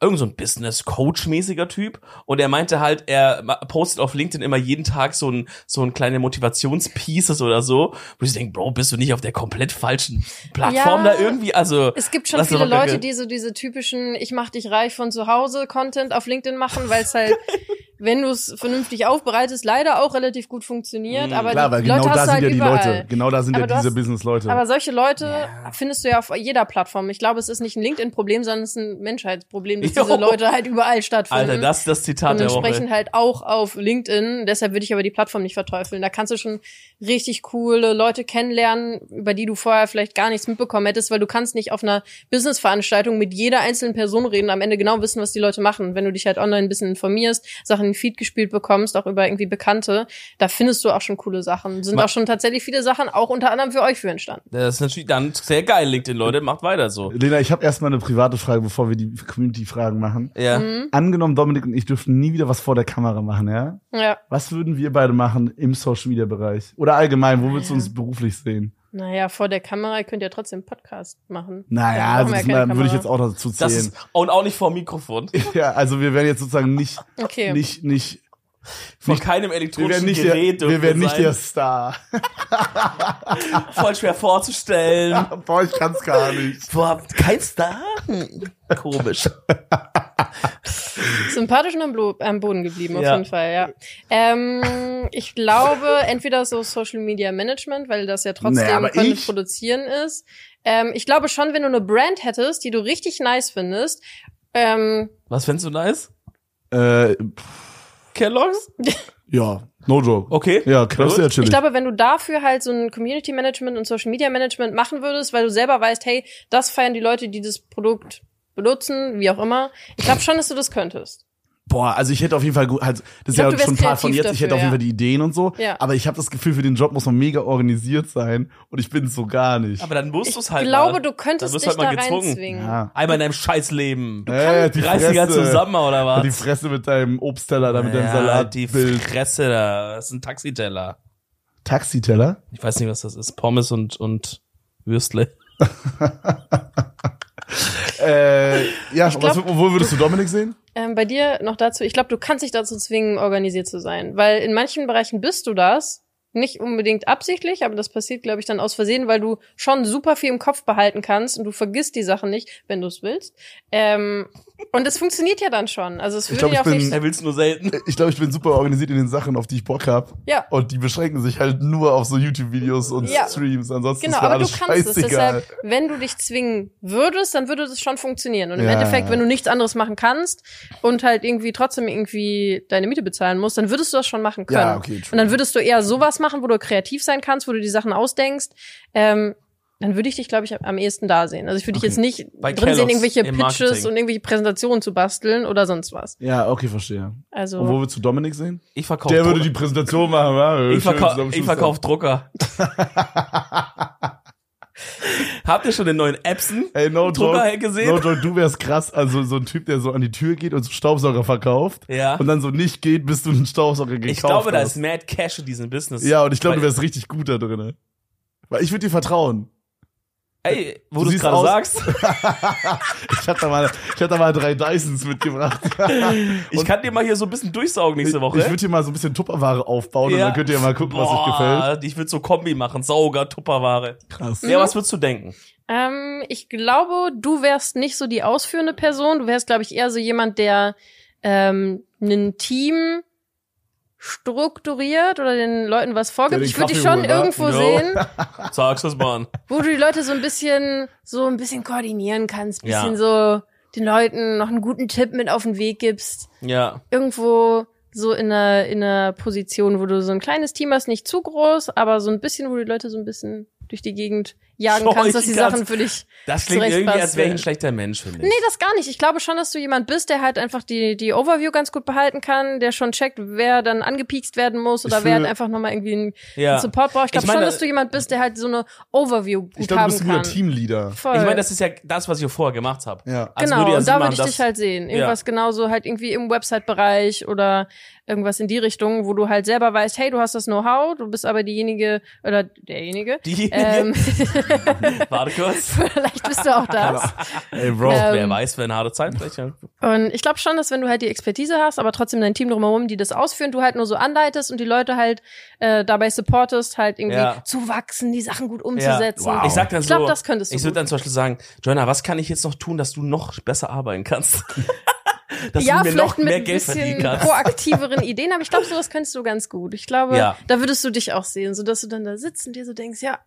Speaker 3: irgend so ein Business-Coach-mäßiger Typ und er meinte halt, er postet auf LinkedIn immer jeden Tag so ein, so ein kleine Motivationspieces oder so, wo ich denke, Bro, bist du nicht auf der komplett falschen Plattform
Speaker 4: Ja.
Speaker 3: da irgendwie, also.
Speaker 4: Es gibt schon viele Leute, die so diese typischen Ich mach dich reich von zu Hause Content auf LinkedIn machen, weil es halt wenn du es vernünftig aufbereitest, leider auch relativ gut funktioniert.
Speaker 3: Mhm.
Speaker 4: Aber
Speaker 2: Klar,
Speaker 4: die
Speaker 2: weil
Speaker 4: Leute
Speaker 2: genau
Speaker 4: hast
Speaker 2: da
Speaker 4: du
Speaker 2: sind
Speaker 4: halt
Speaker 2: ja die
Speaker 4: überall.
Speaker 2: Leute. Genau da sind
Speaker 4: Aber
Speaker 2: ja diese
Speaker 4: hast-
Speaker 2: Business-Leute.
Speaker 4: Aber solche Leute findest du ja auf jeder Plattform. Ich glaube, es ist nicht ein LinkedIn-Problem, sondern es ist ein Menschheitsproblem, dass
Speaker 3: Jo.
Speaker 4: diese Leute halt überall stattfinden.
Speaker 3: Alter, das ist das Zitat
Speaker 4: und
Speaker 3: der
Speaker 4: entsprechend
Speaker 3: Woche.
Speaker 4: halt auch auf LinkedIn. Deshalb würde ich aber die Plattform nicht verteufeln. Da kannst du schon richtig coole Leute kennenlernen, über die du vorher vielleicht gar nichts mitbekommen hättest, weil du kannst nicht auf einer Business-Veranstaltung mit jeder einzelnen Person reden und am Ende genau wissen, was die Leute machen. Wenn du dich halt online ein bisschen informierst, Sachen in den Feed gespielt bekommst, auch über irgendwie Bekannte, da findest du auch schon coole Sachen. Sind
Speaker 3: Ma-
Speaker 4: auch schon tatsächlich viele Sachen, auch unter anderem für euch für entstanden.
Speaker 3: Das ist natürlich dann sehr geil, LinkedIn, Leute. Macht weiter so.
Speaker 2: Lena, ich habe erstmal eine private Frage, bevor wir die Community-Fragen machen.
Speaker 3: Ja.
Speaker 4: Mhm.
Speaker 2: Angenommen, Dominik und ich dürften nie wieder was vor der Kamera machen, ja?
Speaker 4: Ja.
Speaker 2: Was würden wir beide machen im Social-Media-Bereich? Oder allgemein, wo willst du uns beruflich sehen?
Speaker 4: Naja, vor der Kamera könnt ihr trotzdem einen Podcast machen.
Speaker 2: Naja, also das
Speaker 4: ja
Speaker 2: mal- würde ich jetzt auch dazu
Speaker 3: Das
Speaker 2: zählen.
Speaker 3: ist, und auch nicht vor dem Mikrofon.
Speaker 2: Ja, also wir werden jetzt sozusagen nicht,
Speaker 4: Okay.
Speaker 2: nicht, nicht,
Speaker 3: Von
Speaker 2: Nicht-
Speaker 3: keinem
Speaker 2: wir
Speaker 3: elektronischen
Speaker 2: werden nicht, der,
Speaker 3: Gerät.
Speaker 2: wir werden nicht
Speaker 3: sein.
Speaker 2: der Star.
Speaker 3: Voll schwer vorzustellen.
Speaker 2: Boah, ich kann's gar nicht.
Speaker 3: Boah, kein Star? Komisch.
Speaker 4: Sympathisch und am, Blo am Boden geblieben, auf
Speaker 3: Ja.
Speaker 4: jeden Fall, ja. Ähm, ich glaube, entweder so Social Media Management, weil das ja trotzdem
Speaker 2: aber
Speaker 4: Content
Speaker 2: ich-
Speaker 4: produzieren ist. Ähm, ich glaube schon, wenn du eine Brand hättest, die du richtig nice findest, ähm,
Speaker 3: Was findest du nice?
Speaker 2: Äh,
Speaker 3: Kellogg's?
Speaker 2: ja, no joke.
Speaker 3: Okay.
Speaker 2: Ja, das ist ja
Speaker 4: ich
Speaker 2: chillig.
Speaker 4: glaube, wenn du dafür halt so ein Community Management und Social Media Management machen würdest, weil du selber weißt, hey, das feiern die Leute, die das Produkt benutzen, wie auch immer. Ich glaube schon, dass du das könntest.
Speaker 2: Boah, also ich hätte auf jeden Fall gut, halt, das ist
Speaker 4: glaub,
Speaker 2: ja schon Part von jetzt, ich hätte
Speaker 4: dafür,
Speaker 2: auf jeden
Speaker 4: ja.
Speaker 2: Fall die Ideen und so,
Speaker 4: Ja.
Speaker 2: aber ich habe das Gefühl, für den Job muss man mega organisiert sein und ich bin so gar nicht.
Speaker 3: Aber dann musst du es halt
Speaker 4: Ich glaube,
Speaker 3: mal.
Speaker 4: du könntest
Speaker 3: Dann wirst
Speaker 4: dich
Speaker 3: du halt
Speaker 4: da
Speaker 3: mal gezwungen.
Speaker 4: reinzwingen.
Speaker 2: ja.
Speaker 3: Einmal in deinem Scheißleben.
Speaker 2: Äh, die
Speaker 3: Reiß dich ja
Speaker 2: Fresse.
Speaker 3: zusammen, oder was?
Speaker 2: Die Fresse mit deinem Obstteller, da mit deinem
Speaker 3: ja, die. Fresse da. Das ist ein Taxiteller.
Speaker 2: Taxiteller?
Speaker 3: Ich weiß nicht, was das ist. Pommes und, und Würstle.
Speaker 2: Äh, ja,
Speaker 4: Ich
Speaker 2: was,
Speaker 4: glaub,
Speaker 2: wo würdest du Dominik sehen?
Speaker 4: Ähm, bei dir noch dazu, ich glaube, du kannst dich dazu zwingen, organisiert zu sein. Weil in manchen Bereichen bist du das. Nicht unbedingt absichtlich, aber das passiert, glaube ich, dann aus Versehen, weil du schon super viel im Kopf behalten kannst und du vergisst die Sachen nicht, wenn du es willst. Ähm, und es funktioniert ja dann schon. Also es
Speaker 2: Ich
Speaker 4: würde
Speaker 2: glaub,
Speaker 4: ja
Speaker 2: ich
Speaker 4: auch
Speaker 2: bin-
Speaker 4: nicht.
Speaker 3: Er will's nur selten.
Speaker 2: Ich glaube, ich bin super organisiert in den Sachen, auf die ich Bock hab.
Speaker 4: Ja.
Speaker 2: Und die beschränken sich halt nur auf so YouTube-Videos und
Speaker 4: Ja.
Speaker 2: Streams. Ansonsten
Speaker 4: Genau,
Speaker 2: ist mir
Speaker 4: aber du
Speaker 2: alles
Speaker 4: kannst es. Deshalb, wenn du dich zwingen würdest, dann würde das schon funktionieren. Und im
Speaker 2: Ja.
Speaker 4: Endeffekt, wenn du nichts anderes machen kannst und halt irgendwie trotzdem irgendwie deine Miete bezahlen musst, dann würdest du das schon machen können.
Speaker 2: Ja, okay, true.
Speaker 4: und dann würdest du eher sowas machen, wo du kreativ sein kannst, wo du die Sachen ausdenkst. Ähm, dann würde ich dich, glaube ich, am ehesten da sehen. Also ich würde dich jetzt nicht
Speaker 3: Bei
Speaker 4: drin sehen,
Speaker 3: Kellogg's
Speaker 4: irgendwelche
Speaker 3: im
Speaker 4: Pitches
Speaker 3: Marketing.
Speaker 4: und irgendwelche Präsentationen zu basteln oder sonst was.
Speaker 2: Ja, okay, verstehe.
Speaker 4: Also
Speaker 2: Und wo würdest du Dominik sehen?
Speaker 3: Ich verkaufe
Speaker 2: Der würde die Präsentation machen, ja?
Speaker 3: ich,
Speaker 2: Schön
Speaker 3: verkau
Speaker 2: zusammen
Speaker 3: ich verkauf Drucker. Habt ihr schon den neuen Epson
Speaker 2: Ey, no
Speaker 3: Drucker
Speaker 2: joke,
Speaker 3: gesehen?
Speaker 2: no joke, du wärst krass. Also so ein Typ, der so an die Tür geht und so Staubsauger verkauft.
Speaker 3: Ja.
Speaker 2: Und dann so nicht geht, bis du einen Staubsauger gekauft
Speaker 3: ich glaube, da
Speaker 2: hast.
Speaker 3: ist Mad Cash in diesem Business.
Speaker 2: Ja, und ich glaube, du wärst richtig gut da drin. Weil ich würde dir vertrauen.
Speaker 3: Ey, wo
Speaker 2: Du
Speaker 3: es gerade sagst,
Speaker 2: Ich hab da mal, ich hab da mal drei Dysons mitgebracht.
Speaker 3: ich kann dir mal hier so ein bisschen durchsaugen nächste Woche.
Speaker 2: Ich würde hier mal so ein bisschen Tupperware aufbauen und
Speaker 3: Ja.
Speaker 2: dann könnt ihr mal gucken, was euch gefällt.
Speaker 3: Boah, Ich würde so Kombi machen, Sauger, Tupperware.
Speaker 2: Krass.
Speaker 3: Ja, was würdest du denken?
Speaker 4: Ähm, ich glaube, du wärst nicht so die ausführende Person. Du wärst, glaube ich, eher so jemand, der ähm, ein Team strukturiert oder den Leuten was vorgibt. Ich würde dich schon
Speaker 2: holen, wa?
Speaker 4: irgendwo
Speaker 3: Jo.
Speaker 4: sehen,
Speaker 3: Sag's es mal.
Speaker 4: wo du die Leute so ein bisschen, so ein bisschen koordinieren kannst,
Speaker 3: Ja.
Speaker 4: bisschen so den Leuten noch einen guten Tipp mit auf den Weg gibst.
Speaker 3: Ja.
Speaker 4: Irgendwo so in einer, in einer Position, wo du so ein kleines Team hast, nicht zu groß, aber so ein bisschen, wo du die Leute so ein bisschen durch die Gegend jagen
Speaker 3: Scheuchen
Speaker 4: kannst, dass die. Sachen für dich
Speaker 3: Das klingt irgendwie, als wäre ich ein schlechter Mensch, finde ich.
Speaker 4: Nee, das gar nicht. Ich glaube schon, dass du jemand bist, der halt einfach die, die Overview ganz gut behalten kann, der schon checkt, wer dann angepiekst werden muss oder
Speaker 2: Ich
Speaker 4: wer
Speaker 2: fühl-
Speaker 4: halt einfach nochmal irgendwie einen,
Speaker 3: Ja.
Speaker 4: Support braucht. Ich glaube
Speaker 3: Ich
Speaker 4: schon, dass du jemand bist, der halt so eine Overview gut
Speaker 2: Ich glaube, du
Speaker 4: haben
Speaker 2: bist ein guter
Speaker 4: kann.
Speaker 2: Teamleader.
Speaker 4: Voll.
Speaker 3: Ich meine, das ist ja das, was ich vorher gemacht habe.
Speaker 2: Ja.
Speaker 3: Also
Speaker 4: genau,
Speaker 3: würde ja
Speaker 4: und da würde ich dich halt sehen. Irgendwas genauso halt irgendwie im Website-Bereich oder irgendwas in die Richtung, wo du halt selber weißt, hey, du hast das Know-how, du bist aber diejenige oder derjenige.
Speaker 3: Die,
Speaker 4: Ähm,
Speaker 3: warte kurz.
Speaker 4: vielleicht bist du auch das.
Speaker 2: Ey, Bro.
Speaker 4: Ähm,
Speaker 3: Wer weiß, eine harte Zeit vielleicht. Ja.
Speaker 4: Und ich glaube schon, dass wenn du halt die Expertise hast, aber trotzdem dein Team drumherum, die das ausführen, du halt nur so anleitest und die Leute halt äh, dabei supportest, halt irgendwie
Speaker 3: Ja.
Speaker 4: zu wachsen, die Sachen gut umzusetzen.
Speaker 2: Wow.
Speaker 3: Ich sag dann
Speaker 4: Ich glaub,
Speaker 3: so,
Speaker 4: das könntest du
Speaker 3: ich würde dann zum Beispiel sagen, Joanna, was kann ich jetzt noch tun, dass du noch besser arbeiten kannst? dass
Speaker 4: ja,
Speaker 3: du mir
Speaker 4: vielleicht
Speaker 3: noch
Speaker 4: mit
Speaker 3: mehr
Speaker 4: ein
Speaker 3: Geld verdienen kannst.
Speaker 4: proaktiveren Ideen, aber ich glaube, sowas könntest du ganz gut. Ich glaube,
Speaker 3: Ja.
Speaker 4: da würdest du dich auch sehen, so dass du dann da sitzt und dir so denkst, ja,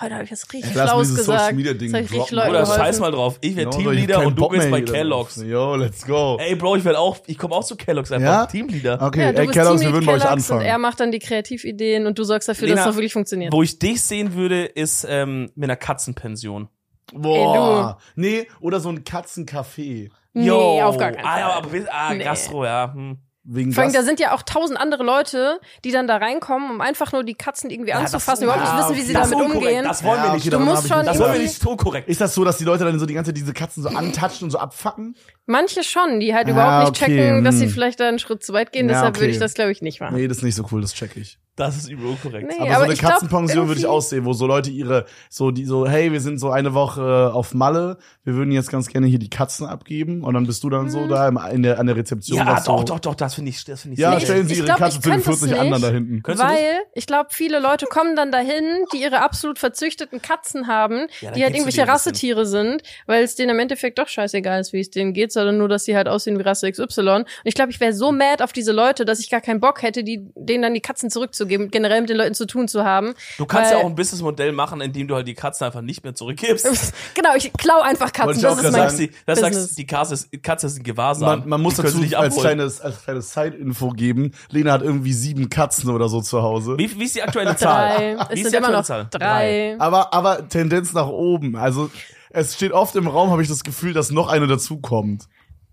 Speaker 4: heute habe ich was richtig
Speaker 2: Lass dieses
Speaker 4: gesagt.
Speaker 2: Social Media Ding
Speaker 4: Jetzt hab ich richtig
Speaker 2: droppen.
Speaker 4: Leuten
Speaker 3: Oder scheiß mal drauf. Ich werde
Speaker 2: No,
Speaker 3: Teamleader und du bist bei Kellogg's.
Speaker 2: Yo, let's go.
Speaker 3: Ey, Bro, ich will auch, ich komme auch zu Kellogg's einfach.
Speaker 2: Ja?
Speaker 3: Teamleader.
Speaker 2: Okay,
Speaker 4: Ja, du
Speaker 2: ey,
Speaker 4: bist
Speaker 2: Kellogg's, wir würden bei euch anfangen.
Speaker 4: Und er macht dann die Kreativideen und du sorgst dafür,
Speaker 3: Lena,
Speaker 4: dass es auch wirklich funktioniert.
Speaker 3: Wo ich dich sehen würde, ist ähm, mit einer Katzenpension.
Speaker 2: Boah. Nee, oder so ein Katzencafé.
Speaker 4: nee, auf gar keinen
Speaker 3: ah,
Speaker 4: Fall.
Speaker 3: ja, aber, ah,
Speaker 4: Nee.
Speaker 3: Gastro, ja. Hm.
Speaker 2: Wegen
Speaker 4: Vor allem, da sind ja auch tausend andere Leute, die dann da reinkommen, um einfach nur die Katzen irgendwie
Speaker 3: Ja,
Speaker 4: anzufassen,
Speaker 3: das-
Speaker 4: überhaupt nicht
Speaker 3: ja,
Speaker 4: wissen, wie sie damit
Speaker 3: unkorrekt.
Speaker 4: umgehen.
Speaker 3: Das wollen wir
Speaker 2: Ja,
Speaker 3: nicht.
Speaker 4: Du musst schon
Speaker 2: nicht
Speaker 3: Das wollen wir nicht so korrekt.
Speaker 2: Ist das so, dass die Leute dann so die ganze Zeit diese Katzen so antatschen und so abfacken?
Speaker 4: Manche schon, die halt überhaupt nicht
Speaker 2: okay,
Speaker 4: checken, dass sie
Speaker 2: hm.
Speaker 4: vielleicht da einen Schritt zu weit gehen.
Speaker 2: Ja,
Speaker 4: Deshalb würde
Speaker 2: okay.
Speaker 4: ich das, glaube ich, nicht machen.
Speaker 2: Nee, das ist nicht so cool, das check ich.
Speaker 3: Das ist übel unkorrekt.
Speaker 4: Nee,
Speaker 2: Aber, so eine
Speaker 4: glaub,
Speaker 2: Katzenpension würde ich aussehen, wo so Leute ihre, so die so, hey, wir sind so eine Woche auf Malle, wir würden jetzt ganz gerne hier die Katzen abgeben und dann bist du dann so
Speaker 4: Hm.
Speaker 2: da in der, an der Rezeption.
Speaker 3: Ja, doch,
Speaker 2: so,
Speaker 3: doch, doch, das finde ich, das finde ich
Speaker 2: Ja,
Speaker 4: Nee,
Speaker 2: stellen
Speaker 4: ich-
Speaker 2: Sie
Speaker 4: ich
Speaker 2: Ihre
Speaker 4: glaub,
Speaker 2: Katze zu den
Speaker 4: könnte es
Speaker 2: 40 anderen da hinten.
Speaker 4: Weil ich glaube, viele Leute kommen dann dahin, die ihre absolut verzüchteten Katzen haben,
Speaker 3: Ja,
Speaker 4: die halt irgendwelche. Rassetiere sind, weil es denen im Endeffekt doch scheißegal ist, wie es denen geht, sondern nur, dass sie halt aussehen wie Rasse XY. Und ich glaube, ich wäre so mad auf diese Leute, dass ich gar keinen Bock hätte, die, denen dann die Katzen zurückzugeben, generell mit den Leuten zu tun zu haben.
Speaker 3: Du kannst
Speaker 4: Weil-
Speaker 3: ja auch ein Businessmodell machen, indem du halt die Katzen einfach nicht mehr zurückgibst.
Speaker 4: genau, ich klau einfach Katzen. Das ist mein
Speaker 3: sagst, die, das sagst, die Katze ist, Katze ist ein Gewahrsam.
Speaker 2: Man, man muss dazu
Speaker 3: nicht
Speaker 2: als
Speaker 3: abholen.
Speaker 2: kleines, als kleines Side-Info geben. Lena hat irgendwie sieben Katzen oder so zu Hause.
Speaker 3: Wie, wie ist die aktuelle Zahl?
Speaker 4: drei.
Speaker 3: Wie
Speaker 4: Es
Speaker 3: ist
Speaker 4: sind
Speaker 3: die
Speaker 4: immer noch
Speaker 3: aktuelle Zahl?
Speaker 4: drei.
Speaker 2: Aber, aber Tendenz nach oben. Also, es steht oft im Raum, habe ich das Gefühl, dass noch eine dazukommt.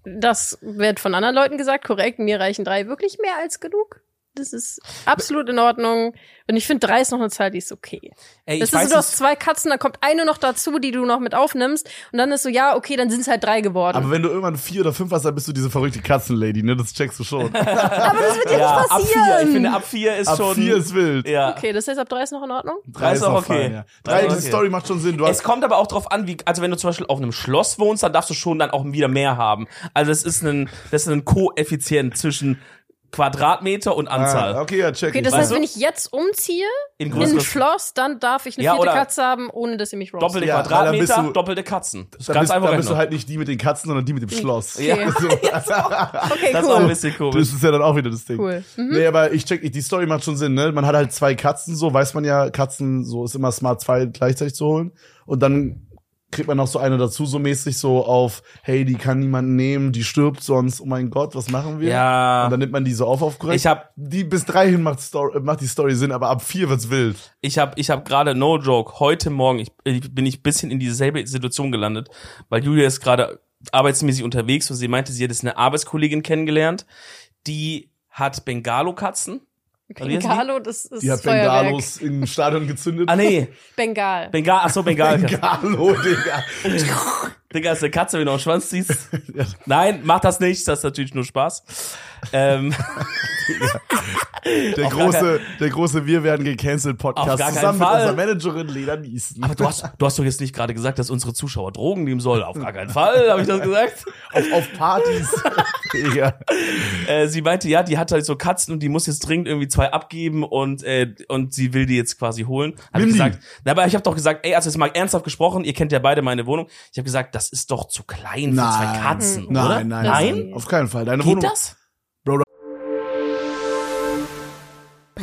Speaker 4: Das wird von anderen Leuten gesagt, korrekt. Mir reichen drei wirklich mehr als genug. Das ist absolut in Ordnung. Und ich finde, drei ist noch eine Zahl, die ist okay.
Speaker 3: Ey,
Speaker 4: Das
Speaker 3: ich
Speaker 4: ist
Speaker 3: weiß
Speaker 4: so, du hast zwei Katzen, dann kommt eine noch dazu, die du noch mit aufnimmst. Und dann ist so, ja, okay, dann sind es halt drei geworden.
Speaker 2: Aber wenn du irgendwann vier oder fünf hast, dann bist du diese verrückte Katzenlady, ne? Das checkst du schon.
Speaker 4: Aber das wird ja,
Speaker 3: ja,
Speaker 4: nicht
Speaker 3: ab
Speaker 4: passieren.
Speaker 3: vier. Ich finde, ab vier ist
Speaker 2: Ab
Speaker 3: schon.
Speaker 2: vier ist wild.
Speaker 3: ja.
Speaker 4: okay, das heißt, ab drei ist noch in Ordnung?
Speaker 2: Drei
Speaker 3: ist
Speaker 2: ist
Speaker 3: auch okay.
Speaker 2: fein, ja.
Speaker 3: Drei
Speaker 2: Drei,
Speaker 3: ist
Speaker 2: die
Speaker 3: okay.
Speaker 2: Story macht schon Sinn. Du
Speaker 3: Es kommt aber auch drauf an, wie, also wenn du zum Beispiel auf einem Schloss wohnst, dann darfst du schon dann auch wieder mehr haben. Also das ist ein, das ist ein Koeffizient zwischen Quadratmeter und Anzahl.
Speaker 2: ah, okay, ja, check
Speaker 4: Okay, das heißt, wenn ich jetzt umziehe
Speaker 3: In
Speaker 4: in ein Schloss, dann darf ich eine
Speaker 3: Ja,
Speaker 4: vierte Katze haben, ohne dass sie mich roastet.
Speaker 3: doppelte
Speaker 2: Ja, dann
Speaker 3: Quadratmeter,
Speaker 2: du-
Speaker 3: doppelte Katzen. Das ist
Speaker 2: da
Speaker 3: ganz
Speaker 2: bist,
Speaker 3: einfach
Speaker 2: da bist du halt nicht die mit den Katzen, sondern die mit dem Schloss.
Speaker 4: Okay.
Speaker 3: Ja.
Speaker 2: So.
Speaker 4: Okay,
Speaker 3: Das ist
Speaker 4: cool.
Speaker 3: auch ein bisschen
Speaker 2: Das
Speaker 3: komisch.
Speaker 2: ist ja dann auch wieder das Ding.
Speaker 4: Cool. Mhm.
Speaker 2: Nee, aber ich check, die Story macht schon Sinn, ne? Man hat halt zwei Katzen, so weiß man ja, Katzen, so ist immer smart, zwei gleichzeitig zu holen. Und dann kriegt man noch so eine dazu, so mäßig so auf, hey, die kann niemand nehmen, die stirbt sonst, oh mein Gott, was machen wir?
Speaker 3: Ja.
Speaker 2: Und dann nimmt man die so auf auf korrekt.
Speaker 3: Ich hab,
Speaker 2: die bis drei hin macht, Story, macht die Story Sinn, aber ab vier wird's wild.
Speaker 3: ich hab, ich hab gerade no joke heute Morgen, ich, ich bin ich bisschen in dieselbe Situation gelandet, weil Julia ist gerade arbeitsmäßig unterwegs und sie meinte, sie hat jetzt eine Arbeitskollegin kennengelernt, die hat heißen die?
Speaker 4: Bengalo, das ist
Speaker 2: Die hat
Speaker 4: Feuerwerk.
Speaker 2: Bengalos im Stadion gezündet.
Speaker 3: Ah nee,
Speaker 4: Bengal.
Speaker 3: Bengal, ach so, Bengal.
Speaker 2: Bengalo, Digga.
Speaker 3: Digga, ist eine Katze, wenn du auf den Schwanz ziehst. Nein, mach das nicht, das ist natürlich nur Spaß. Ähm,
Speaker 2: Der große, der große Wir werden gecancelt Podcast
Speaker 3: Auf gar keinen
Speaker 2: zusammen
Speaker 3: Fall.
Speaker 2: mit unserer Managerin Lena Niesen.
Speaker 3: aber du hast, du hast doch jetzt nicht gerade gesagt, dass unsere Zuschauer Drogen nehmen sollen. Auf gar keinen Fall, habe ich das gesagt.
Speaker 2: auf, auf Partys. Digga.
Speaker 3: Äh, sie meinte, ja, die hat halt so Katzen und die muss jetzt dringend irgendwie zwei abgeben und äh, und sie will die jetzt quasi holen. Hab
Speaker 2: Nimm
Speaker 3: ich gesagt, na, aber ich habe doch gesagt, ey, also jetzt mal ernsthaft gesprochen, ihr kennt ja beide meine Wohnung. Ich habe gesagt, das ist doch zu klein für zwei Katzen,
Speaker 2: nein,
Speaker 3: oder?
Speaker 2: Nein, nein,
Speaker 3: Nein?
Speaker 2: Auf keinen Fall. Deine
Speaker 3: Geht
Speaker 2: Wohnung.
Speaker 3: das?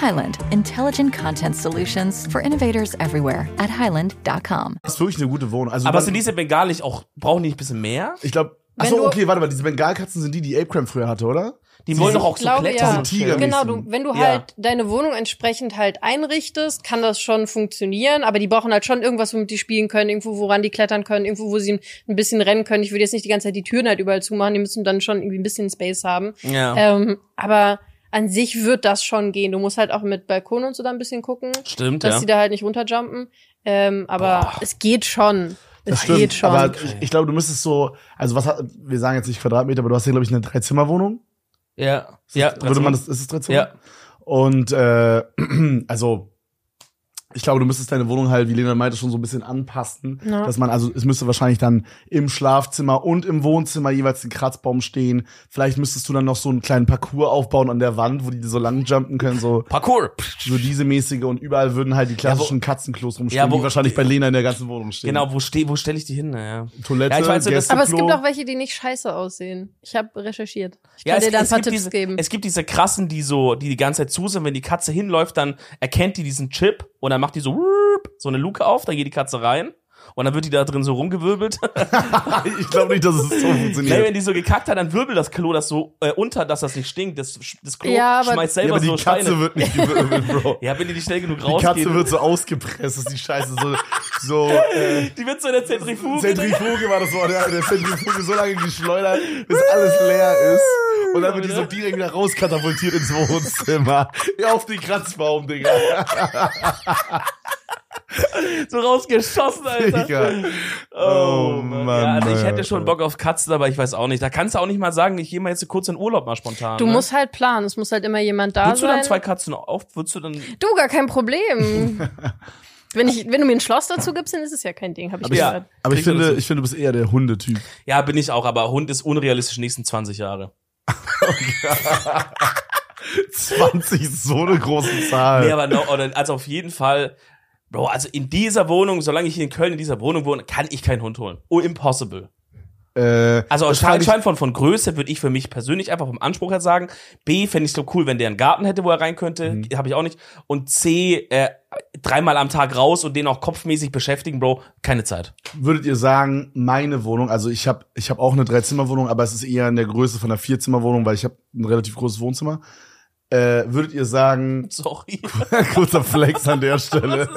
Speaker 5: Highland, intelligent content solutions for innovators everywhere at highland.com.
Speaker 2: Das ist wirklich eine gute Wohnung. Also
Speaker 3: Aber sind diese Bengal nicht auch, brauchen die nicht ein bisschen mehr?
Speaker 2: Ich glaube. Achso, okay, warte mal. Diese Bengalkatzen sind die, die Apecram früher hatte, oder?
Speaker 3: Die wollen doch auch so
Speaker 4: glaube,
Speaker 3: klettern.
Speaker 4: ja.
Speaker 2: Tiger-
Speaker 4: Genau, du, wenn du
Speaker 3: Ja.
Speaker 4: halt deine Wohnung entsprechend halt einrichtest, kann das schon funktionieren, aber die brauchen halt schon irgendwas, womit die spielen können, irgendwo, woran die klettern können, irgendwo, wo sie ein- ein bisschen rennen können. Ich würde jetzt nicht die ganze Zeit die Türen halt überall zumachen, die müssen dann schon irgendwie ein bisschen Space haben.
Speaker 3: Ja.
Speaker 4: Ähm, aber an sich wird das schon gehen. Du musst halt auch mit Balkon und so da ein bisschen gucken,
Speaker 3: Stimmt,
Speaker 4: dass
Speaker 3: ja.
Speaker 4: sie da halt nicht runterjumpen. Ähm, aber
Speaker 3: Boah.
Speaker 4: es geht schon. Es
Speaker 2: Stimmt,
Speaker 4: geht schon.
Speaker 2: Aber ich, ich glaube, du müsstest so, also was hat, wir sagen jetzt nicht Quadratmeter, aber du hast hier, glaube ich, eine Dreizimmerwohnung.
Speaker 3: Ja. Ja.
Speaker 2: Würde man das, ist es Dreizimmer?
Speaker 3: Ja.
Speaker 2: Und äh, also ich glaube, du müsstest deine Wohnung halt, wie Lena meinte, schon so ein bisschen anpassen,
Speaker 4: Ja.
Speaker 2: dass man, also es müsste wahrscheinlich dann im Schlafzimmer und im Wohnzimmer jeweils ein Kratzbaum stehen. Vielleicht müsstest du dann noch so einen kleinen Parcours aufbauen an der Wand, wo die so lang jumpen können, so
Speaker 3: Parkour.
Speaker 2: so diese mäßige und überall würden halt die klassischen Katzenklos rumstehen,
Speaker 3: Ja, wo-
Speaker 2: die wahrscheinlich bei Lena in der ganzen Wohnung stehen.
Speaker 3: Genau, wo steh, wo stelle ich die hin? Ja.
Speaker 2: Toilette,
Speaker 3: Ja, ich weiß, so das-
Speaker 4: aber es gibt auch welche, die nicht scheiße aussehen. Ich habe recherchiert. Ich kann
Speaker 3: Ja, es,
Speaker 4: dir da ein
Speaker 3: es,
Speaker 4: paar
Speaker 3: gibt
Speaker 4: Tipps
Speaker 3: diese,
Speaker 4: geben.
Speaker 3: es gibt diese krassen, die so, die die ganze Zeit zu sind. Wenn die Katze hinläuft, dann erkennt die diesen Chip und dann macht die so so eine Luke auf, dann geht die Katze rein und dann wird die da drin so rumgewirbelt.
Speaker 2: ich glaube nicht, dass es so
Speaker 3: nee,
Speaker 2: funktioniert.
Speaker 3: wenn die so gekackt hat, dann wirbelt das Klo das so äh, unter, dass das nicht stinkt. Das, das Klo
Speaker 4: Ja, aber-
Speaker 3: schmeißt
Speaker 2: Ja,
Speaker 3: selber
Speaker 2: aber die
Speaker 3: so
Speaker 2: Katze
Speaker 3: Steine.
Speaker 2: wird nicht gewirbelt, Bro.
Speaker 3: ja, wenn die nicht schnell genug
Speaker 2: Die
Speaker 3: rausgeht.
Speaker 2: Katze wird so ausgepresst, ist die Scheiße so, so, äh,
Speaker 3: die wird so in der Zentrifuge.
Speaker 2: Zentrifuge war das Wort, ja, der Zentrifuge so lange geschleudert, bis alles leer ist. Und dann wird die so direkt wieder rauskatapultiert ins Wohnzimmer. Ja, auf den Kratzbaum, Digga.
Speaker 3: So rausgeschossen, Alter.
Speaker 2: Digga.
Speaker 3: Oh,
Speaker 2: Oh,
Speaker 3: Mann.
Speaker 2: Mann,
Speaker 3: Ja, also ich hätte schon Bock auf Katzen, aber ich weiß auch nicht. Da kannst du auch nicht mal sagen, ich gehe mal jetzt kurz in Urlaub mal spontan.
Speaker 4: Du
Speaker 3: ne?
Speaker 4: musst halt planen. Es muss halt immer jemand da
Speaker 3: Würdest du
Speaker 4: sein.
Speaker 3: dann zwei Katzen auf? Würdest du dann.
Speaker 4: Du, gar kein Problem. wenn, ich, wenn du mir ein Schloss dazu gibst, dann ist es ja kein Ding, habe ich
Speaker 2: Aber ich,
Speaker 3: Ja.
Speaker 4: gehört.
Speaker 2: aber ich
Speaker 3: du
Speaker 2: finde, ich finde, du bist eher der Hundetyp.
Speaker 3: Ja, bin ich auch, aber Hund ist unrealistisch die nächsten 20 Jahre.
Speaker 2: 20 ist so eine große Zahl.
Speaker 3: Nee, aber no, also auf jeden Fall, Bro, also in dieser Wohnung, solange ich hier in Köln in dieser Wohnung wohne, kann ich keinen Hund holen. Oh, impossible.
Speaker 2: äh,
Speaker 3: Also anscheinend von, von Größe würde ich für mich persönlich einfach vom Anspruch her sagen, B, fände ich so cool, wenn der einen Garten hätte, wo er rein könnte,
Speaker 2: Mhm.
Speaker 3: habe ich auch nicht. Und C, äh, dreimal am Tag raus und den auch kopfmäßig beschäftigen, Bro, keine Zeit.
Speaker 2: Würdet ihr sagen, meine Wohnung, also ich habe ich hab auch eine Dreizimmerwohnung, aber es ist eher in der Größe von einer Vierzimmerwohnung, weil ich habe ein relativ großes Wohnzimmer. Äh, würdet ihr sagen,
Speaker 3: Sorry.
Speaker 2: kurzer Flex an der Stelle.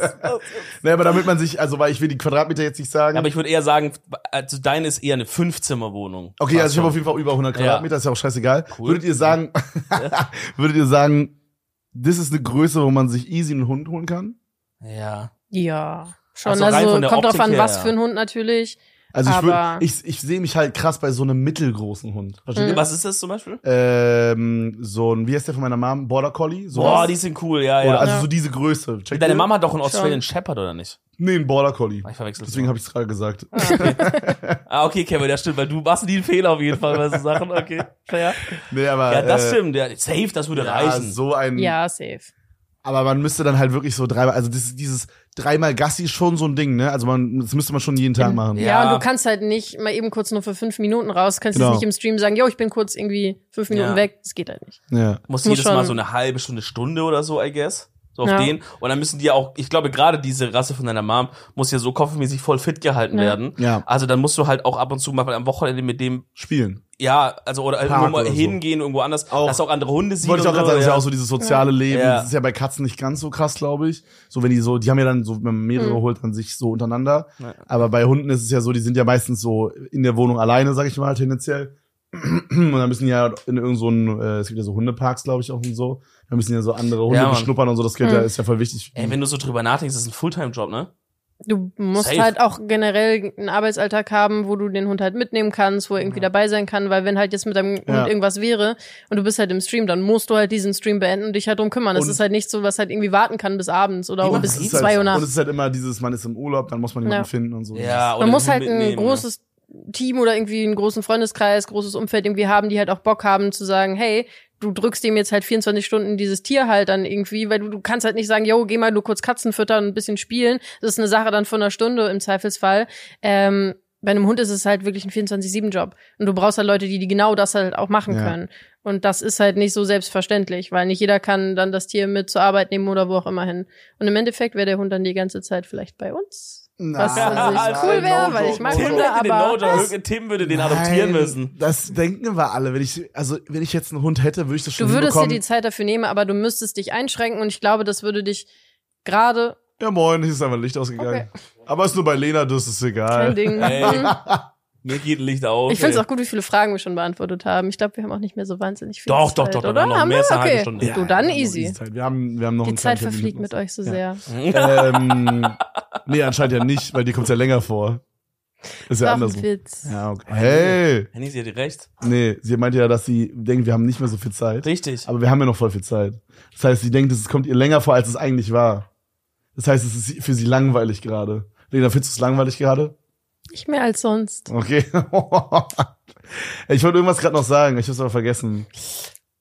Speaker 2: nee, aber damit man sich, also weil ich will die Quadratmeter jetzt nicht sagen.
Speaker 3: Aber ich würde eher sagen, also deine ist eher eine Fünfzimmerwohnung.
Speaker 2: okay, also ich habe auf
Speaker 3: Fast
Speaker 2: jeden Fall über 100
Speaker 3: Ja.
Speaker 2: Quadratmeter, ist ja auch scheißegal.
Speaker 3: Cool.
Speaker 2: Würdet ihr sagen, würdet ihr sagen, das ist eine Größe, wo man sich easy einen Hund holen kann?
Speaker 3: Ja.
Speaker 4: Ja, schon.
Speaker 3: Also
Speaker 4: Also, kommt drauf
Speaker 3: Optik
Speaker 4: an,
Speaker 3: her,
Speaker 4: was
Speaker 3: ja.
Speaker 4: für ein Hund natürlich.
Speaker 2: Also ich, würd, ich, ich sehe mich halt krass bei so einem mittelgroßen Hund. Ihr?
Speaker 3: Was ist das zum Beispiel?
Speaker 2: Ähm, so ein, wie heißt der von meiner Mom? Border Collie? So
Speaker 3: Boah, die sind cool, ja, ja.
Speaker 2: Oder, also
Speaker 4: Ja.
Speaker 2: so diese Größe. Checkt
Speaker 3: Deine? Mama hat doch einen Australian Shepherd, oder nicht?
Speaker 2: Nee, ein Border Collie.
Speaker 3: Ich verwechsel
Speaker 2: Deswegen habe ich es gerade gesagt.
Speaker 3: Ah, okay, Kevin, das stimmt, weil du machst nie einen Fehler auf jeden Fall bei so Sachen, okay. Fair.
Speaker 2: Nee, aber
Speaker 3: Ja, das
Speaker 2: äh,
Speaker 3: stimmt, ja, safe, das würde
Speaker 2: Ja,
Speaker 3: reichen.
Speaker 2: so ein.
Speaker 4: Ja, safe.
Speaker 2: Aber man müsste dann halt wirklich so dreimal, also das, dieses dreimal Gassi ist schon so ein Ding, ne? Also man, das müsste man schon jeden Tag machen.
Speaker 4: Ja.
Speaker 3: Ja.
Speaker 4: und du kannst halt nicht mal eben kurz nur für fünf Minuten raus. Kannst
Speaker 2: Genau.
Speaker 4: jetzt nicht im Stream sagen, yo, ich bin kurz irgendwie fünf Minuten
Speaker 3: Ja.
Speaker 4: weg. Das geht halt nicht.
Speaker 2: Ja.
Speaker 3: Muss jedes Mal so eine halbe Stunde, Stunde oder so, I guess. So auf
Speaker 4: Ja.
Speaker 3: den. Und dann müssen die ja auch, ich glaube, gerade diese Rasse von deiner Mom muss ja so kopfmäßig voll fit gehalten
Speaker 4: Ja.
Speaker 3: werden.
Speaker 2: Ja.
Speaker 3: Also dann musst du halt auch ab und zu mal am Wochenende mit dem,
Speaker 2: Spielen.
Speaker 3: Ja, also oder
Speaker 2: Park
Speaker 3: irgendwo mal
Speaker 2: oder so.
Speaker 3: hingehen, irgendwo anders,
Speaker 2: Auch-
Speaker 3: dass auch andere Hunde siehst.
Speaker 2: Wollte ich auch gerade sagen, das ist ja auch so dieses soziale Leben.
Speaker 3: Ja.
Speaker 2: Das ist ja bei Katzen nicht ganz so krass, glaube ich. So, wenn die so, die haben ja dann so, wenn man mehrere
Speaker 4: Mhm.
Speaker 2: holt, dann sich so untereinander.
Speaker 3: Ja.
Speaker 2: Aber bei Hunden ist es ja so, die sind ja meistens so in der Wohnung alleine, sag ich mal, tendenziell. Und dann müssen die ja in irgendeinen, so einen, äh, es gibt ja so Hundeparks, glaube ich, auch und so. Da müssen ja so andere Hunde
Speaker 3: Ja,
Speaker 2: beschnuppern und so, das geht
Speaker 4: Mhm.
Speaker 2: ja, ist ja voll wichtig.
Speaker 3: Ey, wenn du so drüber nachdenkst, das ist ein Fulltime-Job, ne?
Speaker 4: Du musst
Speaker 3: Safe.
Speaker 4: halt auch generell einen Arbeitsalltag haben, wo du den Hund halt mitnehmen kannst, wo er irgendwie dabei sein kann, weil wenn halt jetzt mit deinem
Speaker 2: Ja.
Speaker 4: Hund irgendwas wäre und du bist halt im Stream, dann musst du halt diesen Stream beenden und dich halt drum kümmern. Das
Speaker 2: Und-
Speaker 4: ist halt nicht so, was halt irgendwie warten kann bis abends oder bis zwei Uhr
Speaker 2: halt, Und
Speaker 4: nachts.
Speaker 2: es ist halt immer dieses, man ist im Urlaub, dann muss man jemanden
Speaker 4: Ja.
Speaker 2: finden und so.
Speaker 3: Ja,
Speaker 4: Man muss halt ein
Speaker 3: ne?
Speaker 4: großes Team oder irgendwie einen großen Freundeskreis, großes Umfeld irgendwie haben, die halt auch Bock haben zu sagen, hey, du drückst dem jetzt halt 24 Stunden dieses Tier halt dann irgendwie, weil du, du kannst halt nicht sagen, yo, geh mal nur kurz Katzen füttern und ein bisschen spielen. Das ist eine Sache dann von einer Stunde im Zweifelsfall. Ähm, bei einem Hund ist es halt wirklich ein 24-7-Job. Und du brauchst halt Leute, die, die genau das halt auch machen
Speaker 2: Ja.
Speaker 4: können. Und das ist halt nicht so selbstverständlich, weil nicht jeder kann dann das Tier mit zur Arbeit nehmen oder wo auch immer hin. Und im Endeffekt wäre der Hund dann die ganze Zeit vielleicht bei uns. Was also ich cool wäre, weil ich mag
Speaker 3: Tim
Speaker 4: Hunde,
Speaker 3: hätte den
Speaker 4: aber
Speaker 3: No-Joke, Tim würde den adoptieren
Speaker 2: Nein,
Speaker 3: müssen.
Speaker 2: Das denken wir alle. Wenn ich, also, wenn ich jetzt einen Hund hätte, würde ich das schon
Speaker 4: du würdest dir die Zeit dafür nehmen, aber du müsstest dich einschränken und ich glaube, das würde dich gerade
Speaker 2: Ja, moin, hier ist einfach Licht ausgegangen. Aber ist nur bei Lena, das ist egal.
Speaker 4: kein Ding.
Speaker 3: Ey. Mir geht ein Licht auf.
Speaker 4: Ich finde es auch gut, wie viele Fragen wir schon beantwortet haben. Ich glaube, wir haben auch nicht mehr so wahnsinnig viel
Speaker 3: Doch,
Speaker 4: Zeit,
Speaker 3: doch, doch, doch,
Speaker 4: oder?
Speaker 3: noch
Speaker 4: haben
Speaker 3: mehr
Speaker 4: wir? Okay.
Speaker 3: Stunde.
Speaker 2: Ja,
Speaker 4: du, dann
Speaker 2: wir haben noch
Speaker 4: easy.
Speaker 2: Wir haben, wir haben noch
Speaker 4: Die Zeit verfliegt mit euch so sehr.
Speaker 2: ähm, nee, anscheinend ja nicht, weil dir kommt's ja länger vor. Ist ja.
Speaker 4: Witz.
Speaker 2: Ja, okay. Hey!
Speaker 3: Henny, sie hat recht.
Speaker 2: Nee, sie meinte ja, dass sie denkt, wir haben nicht mehr so viel Zeit.
Speaker 3: Richtig.
Speaker 2: Aber wir haben ja noch voll viel Zeit. Das heißt, sie denkt, es kommt ihr länger vor, als es eigentlich war. Das heißt, es ist für sie langweilig gerade. Lena, findest du es langweilig gerade?
Speaker 4: Nicht mehr als sonst.
Speaker 2: Okay. ich wollte irgendwas gerade noch sagen, ich hab's aber vergessen.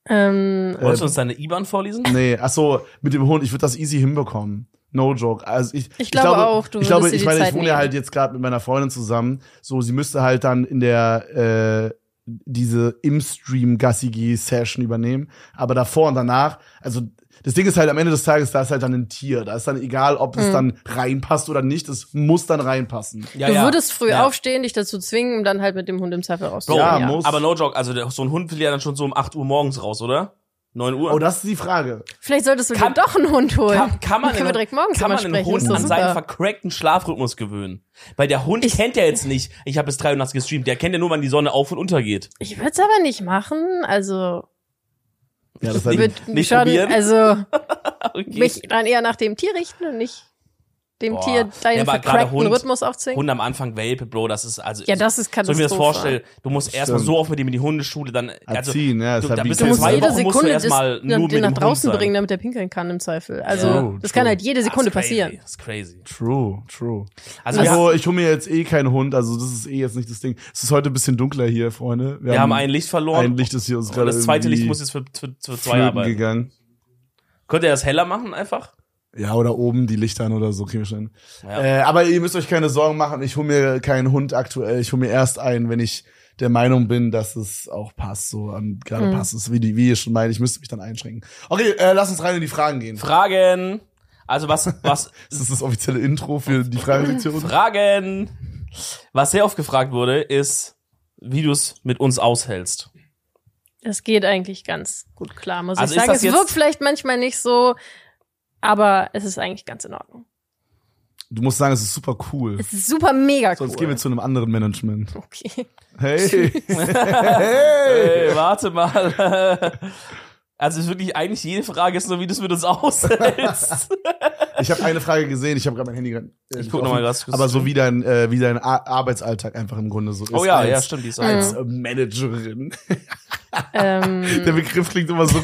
Speaker 4: Ähm,
Speaker 3: Wolltest du uns deine IBAN vorlesen?
Speaker 2: Nee, ach so, mit dem Hund, ich würde das easy hinbekommen. No joke. Also ich,
Speaker 4: Ich glaube auch, du
Speaker 2: ich glaube, ich
Speaker 4: die
Speaker 2: meine, ich
Speaker 4: Zeit
Speaker 2: wohne ja
Speaker 4: nehmen.
Speaker 2: halt jetzt gerade mit meiner Freundin zusammen. So, sie müsste halt dann in der äh, diese im Stream Gassigi Session übernehmen, aber davor und danach, also das Ding ist halt am Ende des Tages, da ist halt dann ein Tier, da ist dann egal, ob
Speaker 4: Hm.
Speaker 2: es dann reinpasst oder nicht, es muss dann reinpassen.
Speaker 3: Ja,
Speaker 4: du
Speaker 3: ja.
Speaker 4: würdest früh
Speaker 3: Ja.
Speaker 4: aufstehen, dich dazu zwingen, um dann halt mit dem Hund im Zweifel rauszugehen.
Speaker 2: Ja,
Speaker 4: ja.
Speaker 2: muss.
Speaker 3: aber no joke, also der, so ein Hund will ja dann schon so um 8 Uhr morgens raus, oder? 9 Uhr?
Speaker 2: Oh, das ist die Frage.
Speaker 4: Vielleicht solltest du
Speaker 3: Kann-
Speaker 4: dir doch einen Hund holen.
Speaker 3: kann, kann man,
Speaker 4: können wir
Speaker 3: einen-
Speaker 4: direkt morgens
Speaker 3: kann man einen. Hund an seinen vercrackten Schlafrhythmus gewöhnen? Weil der Hund kennt ja jetzt nicht, ich habe bis 3 Uhr nachts gestreamt, der kennt ja nur, wann die Sonne auf und untergeht.
Speaker 4: Ich würde es aber nicht machen. Also
Speaker 2: Ja, das
Speaker 4: ich
Speaker 2: halt
Speaker 4: würde
Speaker 3: nicht
Speaker 4: schon,
Speaker 3: probieren?
Speaker 4: also
Speaker 3: Okay.
Speaker 4: mich dann eher nach dem Tier richten und nicht dem
Speaker 3: Boah.
Speaker 4: Tier
Speaker 3: Ja,
Speaker 4: deinen
Speaker 3: aber gerade
Speaker 4: vercrackten
Speaker 3: Hund-
Speaker 4: Rhythmus aufzwingen.
Speaker 3: Hund am Anfang Welpe, Bro, das ist also.
Speaker 4: Ja, das ist
Speaker 3: So wie ich mir das
Speaker 4: Katastrophe.
Speaker 3: vorstelle, du musst erstmal so oft mit ihm in die Hundeschule, dann, also,
Speaker 2: Erziehen, ja, ist
Speaker 3: du,
Speaker 2: halt
Speaker 3: da bist
Speaker 4: Du musst jede
Speaker 3: Wochen musst du
Speaker 4: Sekunde
Speaker 3: erstmal
Speaker 4: das,
Speaker 3: nur
Speaker 4: den nach
Speaker 3: Hund
Speaker 4: draußen
Speaker 3: sein.
Speaker 4: bringen, damit er pinkeln kann im Zweifel. Also
Speaker 2: True,
Speaker 4: das
Speaker 2: true.
Speaker 4: kann halt jede Sekunde
Speaker 3: das ist crazy,
Speaker 4: passieren.
Speaker 3: Das ist crazy.
Speaker 2: True, true.
Speaker 3: Also,
Speaker 2: Also,
Speaker 3: wir,
Speaker 2: ich hole mir jetzt eh keinen Hund, also das ist eh jetzt nicht das Ding. Es ist heute ein bisschen dunkler hier, Freunde.
Speaker 3: wir haben ein Licht verloren.
Speaker 2: ein Licht ist hier uns gerade
Speaker 3: das zweite Licht muss jetzt für, für, für zwei arbeiten.
Speaker 2: gegangen.
Speaker 3: Könnt ihr das heller machen einfach?
Speaker 2: Ja, oder oben die Lichter an oder so, kriegen wir schon.
Speaker 3: Ja.
Speaker 2: Äh, aber ihr müsst euch keine Sorgen machen, ich hole mir keinen Hund aktuell. Ich hole mir erst einen, wenn ich der Meinung bin, dass es auch passt, so an gerade
Speaker 4: Mhm.
Speaker 2: passt es, wie, die, wie ihr schon meint, ich müsste mich dann einschränken. Okay, äh, lass uns rein in die Fragen gehen.
Speaker 3: Fragen. Also was, was,
Speaker 2: Das ist das offizielle Intro für die Fragensektion.
Speaker 3: Fragen. Was sehr oft gefragt wurde, ist, wie du es mit uns aushältst.
Speaker 4: Das geht eigentlich ganz gut klar, muss
Speaker 3: Also
Speaker 4: ich sagen. Es wirkt vielleicht manchmal nicht so, aber es ist eigentlich ganz in Ordnung.
Speaker 2: Du musst sagen, es ist super cool.
Speaker 4: Es ist super mega cool.
Speaker 2: Sonst gehen wir zu einem anderen Management.
Speaker 4: okay.
Speaker 2: Hey.
Speaker 3: Hey, warte mal. Also ist wirklich eigentlich jede Frage ist nur, wie du es mit uns aushältst.
Speaker 2: Ich habe eine Frage gesehen, ich habe gerade mein Handy gerade. Äh,
Speaker 3: Ich guck
Speaker 2: offen,
Speaker 3: noch mal ganz kurz
Speaker 2: Aber so wie dein, äh, wie dein Ar Arbeitsalltag einfach im Grunde so ist.
Speaker 3: oh ja,
Speaker 2: als,
Speaker 3: ja, stimmt, die ist.
Speaker 2: Als äh, Managerin.
Speaker 4: Ähm,
Speaker 2: Der Begriff klingt immer so,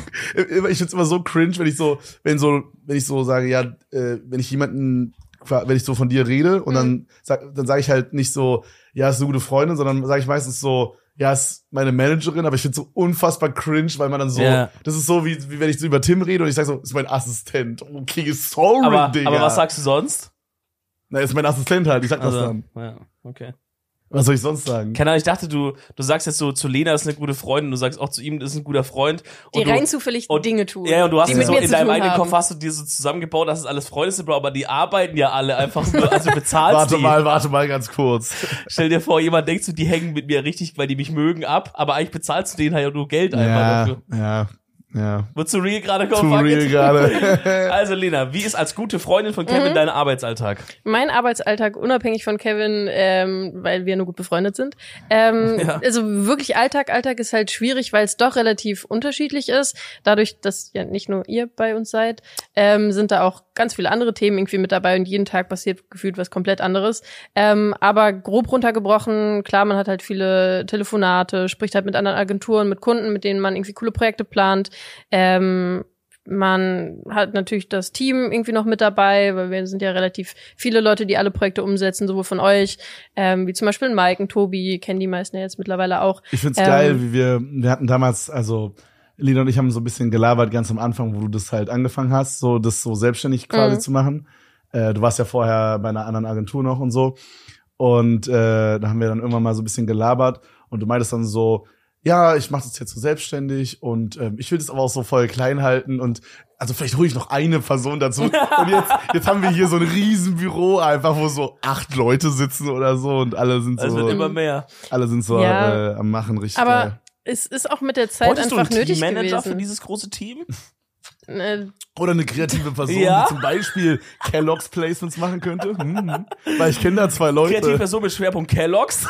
Speaker 2: immer- ich find's immer so cringe, wenn ich so, wenn so, wenn ich so sage, ja, äh, wenn ich jemanden, wenn ich so von dir rede und dann sag, dann sage ich halt nicht so, ja, ist eine gute Freundin, sondern sage ich meistens so, ja, ist meine Managerin, aber ich find's so unfassbar cringe, weil man dann so,
Speaker 3: Ja.
Speaker 2: das ist so wie, wie wenn ich so über Tim rede und ich sage so, ist mein Assistent. Okay, sorry,
Speaker 3: aber,
Speaker 2: Digga.
Speaker 3: aber was sagst du sonst?
Speaker 2: Na, ist mein Assistent halt, ich sag das
Speaker 3: Also,
Speaker 2: dann.
Speaker 3: ja, okay.
Speaker 2: Was soll ich sonst sagen?
Speaker 3: Keine Ahnung, ich dachte, du, du sagst jetzt so zu Lena, das ist eine gute Freundin, du sagst auch zu ihm, das ist ein guter Freund.
Speaker 4: die
Speaker 3: Und du,
Speaker 4: rein zufällig
Speaker 3: und-
Speaker 4: Dinge tun.
Speaker 3: Ja, und du hast
Speaker 4: die
Speaker 3: ja
Speaker 4: mit
Speaker 3: so
Speaker 4: mir
Speaker 3: in deinem eigenen
Speaker 4: haben.
Speaker 3: Kopf hast du dir so zusammengebaut, dass es alles Freunde sind, Bro, aber die arbeiten ja alle einfach nur, also bezahlst
Speaker 2: Warte
Speaker 3: die.
Speaker 2: mal, warte mal ganz kurz.
Speaker 3: Stell dir vor, jemand denkt so, die hängen mit mir richtig, weil die mich mögen ab, aber eigentlich bezahlst du denen halt nur Geld einfach
Speaker 2: Ja,
Speaker 3: dafür.
Speaker 2: ja, ja.
Speaker 3: Wird zu real gerade kommen? fuck
Speaker 2: real gerade.
Speaker 3: Also Lena, wie ist als gute Freundin von
Speaker 4: Mhm.
Speaker 3: Kevin dein Arbeitsalltag?
Speaker 4: Mein Arbeitsalltag, unabhängig von Kevin, ähm, weil wir nur gut befreundet sind. Ähm,
Speaker 3: Ja.
Speaker 4: Also wirklich Alltag. Alltag ist halt schwierig, weil es doch relativ unterschiedlich ist. Dadurch, dass ja nicht nur ihr bei uns seid, ähm, sind da auch ganz viele andere Themen irgendwie mit dabei und jeden Tag passiert gefühlt was komplett anderes. Ähm, aber grob runtergebrochen, klar, man hat halt viele Telefonate, spricht halt mit anderen Agenturen, mit Kunden, mit denen man irgendwie coole Projekte plant. Ähm, man hat natürlich das Team irgendwie noch mit dabei, weil wir sind ja relativ viele Leute, die alle Projekte umsetzen, sowohl von euch, ähm, wie zum Beispiel Mike und Tobi, kennen die meisten ja jetzt mittlerweile auch.
Speaker 2: Ich find's
Speaker 4: Ähm,
Speaker 2: geil, wie wir, wir hatten damals, also Lina und ich haben so ein bisschen gelabert ganz am Anfang, wo du das halt angefangen hast, so das so selbstständig quasi
Speaker 4: Mhm.
Speaker 2: zu machen. Äh, du warst ja vorher bei einer anderen Agentur noch und so. Und äh, da haben wir dann irgendwann mal so ein bisschen gelabert und du meintest dann so, ja, ich mache das jetzt so selbstständig und ähm, ich will das aber auch so voll klein halten und also vielleicht hole ich noch eine Person dazu. Und jetzt, jetzt haben wir hier so ein riesen Büro einfach, wo so acht Leute sitzen oder so und alle sind
Speaker 3: Es wird
Speaker 2: so,
Speaker 3: immer mehr.
Speaker 2: alle sind so
Speaker 4: Ja.
Speaker 2: äh, am Machen richtig.
Speaker 4: Aber
Speaker 2: geil.
Speaker 4: es ist auch mit der Zeit
Speaker 3: Wolltest du
Speaker 4: einfach
Speaker 3: einen
Speaker 4: nötig
Speaker 3: Teammanager für
Speaker 4: gewesen.
Speaker 3: dieses große Team?
Speaker 4: Äh,
Speaker 2: Oder eine kreative Person,
Speaker 3: Ja.
Speaker 2: die zum Beispiel Kellogg's Placements machen könnte. Hm. Weil ich kenne da zwei Leute.
Speaker 3: Kreative Person mit Schwerpunkt Kellogg's.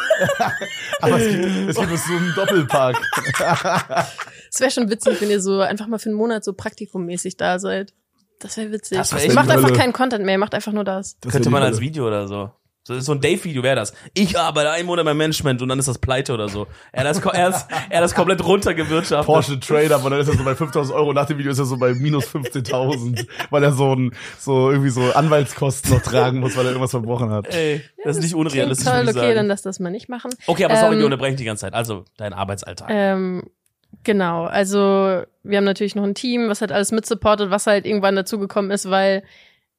Speaker 2: Aber es gibt, es gibt so einen Doppelpark.
Speaker 4: Es wäre schon witzig, wenn ihr so einfach mal für einen Monat so praktikummäßig da seid. Das wäre witzig.
Speaker 3: Das wär
Speaker 4: macht einfach keinen Content mehr, macht einfach nur das.
Speaker 2: Das
Speaker 3: Könnte man als. Video oder so. So so ein Dave-Video wäre das. Ich arbeite einen Monat beim Management und dann ist das pleite oder so. Er hat das, er hat, er hat das komplett runtergewirtschaftet.
Speaker 2: Porsche Trade-Up und dann ist er so bei 5000 Euro. Nach dem Video ist er so bei minus 15.000, weil er so ein, so irgendwie so Anwaltskosten noch tragen muss, weil er irgendwas verbrochen hat.
Speaker 3: Ey, das ist nicht unrealistisch,
Speaker 4: toll, okay, dann lass das mal nicht machen.
Speaker 3: Okay, aber sorry,
Speaker 4: Ähm,
Speaker 3: wir unterbrechen die ganze Zeit. Also, dein Arbeitsalltag.
Speaker 4: Ähm, genau, also wir haben natürlich noch ein Team, was halt alles mitsupportet, was halt irgendwann dazugekommen ist, weil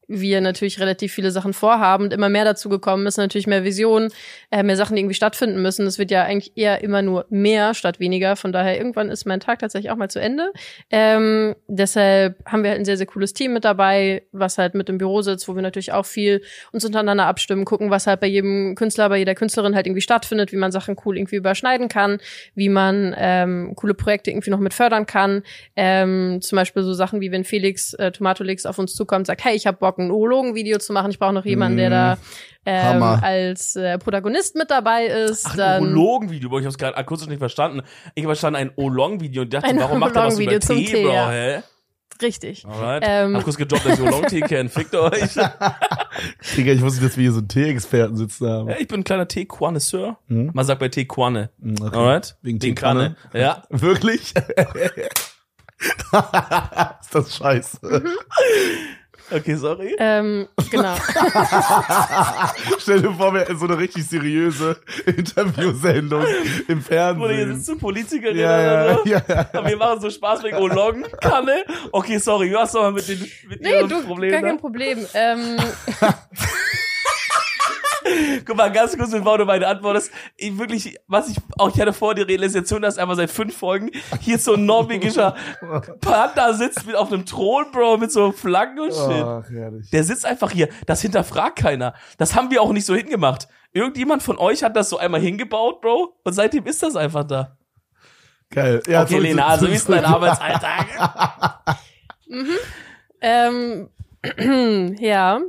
Speaker 4: wir natürlich relativ viele Sachen vorhaben und immer mehr dazugekommen ist, natürlich mehr Visionen, äh, mehr Sachen, die irgendwie stattfinden müssen. Es wird ja eigentlich eher immer nur mehr statt weniger. Von daher irgendwann ist mein Tag tatsächlich auch mal zu Ende. Ähm, deshalb haben wir halt ein sehr, sehr cooles Team mit dabei, was halt mit im Büro sitzt, wo wir natürlich auch viel uns untereinander abstimmen, gucken, was halt bei jedem Künstler, bei jeder Künstlerin halt irgendwie stattfindet, wie man Sachen cool irgendwie überschneiden kann, wie man ähm, coole Projekte irgendwie noch mit fördern kann. Ähm, zum Beispiel so Sachen wie wenn Felix äh, Tomatolix auf uns zukommt sagt, hey, ich habe Bock, ein Urologen-Video zu machen, ich brauche noch jemanden, der da ähm,
Speaker 2: Hammer.
Speaker 4: als äh, Protagonist mit dabei ist.
Speaker 3: Ach, ein Urologen-Video, ich hab's gerade akustisch nicht verstanden. Ich habe verstanden ein Olong-Video und dachte,
Speaker 4: Ein
Speaker 3: warum macht er was über Tee,
Speaker 4: Tee,
Speaker 3: Bro,
Speaker 4: ja.
Speaker 3: hä?
Speaker 4: Richtig.
Speaker 3: Alright.
Speaker 4: Ähm.
Speaker 3: Hab kurz gedroppt, dass ich Oolong-Tee kenne. Fickt euch.
Speaker 2: Digga, ich wusste, dass wir hier so einen Tee-Experten sitzen haben.
Speaker 3: Ja, ich bin ein kleiner Tee-Quanesseur.
Speaker 2: Hm?
Speaker 3: Man sagt bei Tee Quanne.
Speaker 2: Hm, okay.
Speaker 3: Alright?
Speaker 2: Wegen
Speaker 3: Den
Speaker 2: Teekanne?
Speaker 3: Kanne. Ja.
Speaker 2: Wirklich? ist das scheiße.
Speaker 3: Okay, sorry.
Speaker 4: Ähm, genau.
Speaker 2: Stell dir vor, wir hätten so eine richtig seriöse Interviewsendung im
Speaker 3: Oder hier
Speaker 2: Fernsehen.
Speaker 3: sitzt du Politikerin
Speaker 2: Ja, ja,
Speaker 3: oder so.
Speaker 2: ja, ja.
Speaker 3: Aber wir machen so Spaß wegen Oolong-Kanne. Okay, sorry, du hast doch mal mit den mit
Speaker 4: Nee, du,
Speaker 3: Problem.
Speaker 4: gar kein? Problem. Ähm,
Speaker 3: Guck mal, ganz kurz, bevor du meine antwortest. Ich wirklich, was ich auch, ich hatte vor die Realisation, dass einfach seit fünf Folgen hier so ein norwegischer Panda sitzt mit auf einem Thron, Bro, mit so Flaggen und Shit.
Speaker 2: Ach, herrlich.
Speaker 3: Der sitzt einfach hier. Das hinterfragt keiner. Das haben wir auch nicht so hingemacht. Irgendjemand von euch hat das so einmal hingebaut, Bro, und seitdem ist das einfach da.
Speaker 2: Geil. Ja,
Speaker 3: Okay,
Speaker 2: so-
Speaker 3: Lena,
Speaker 2: so-
Speaker 3: also
Speaker 2: so-
Speaker 3: wie ist dein Arbeitsalltag?
Speaker 4: ähm, ja.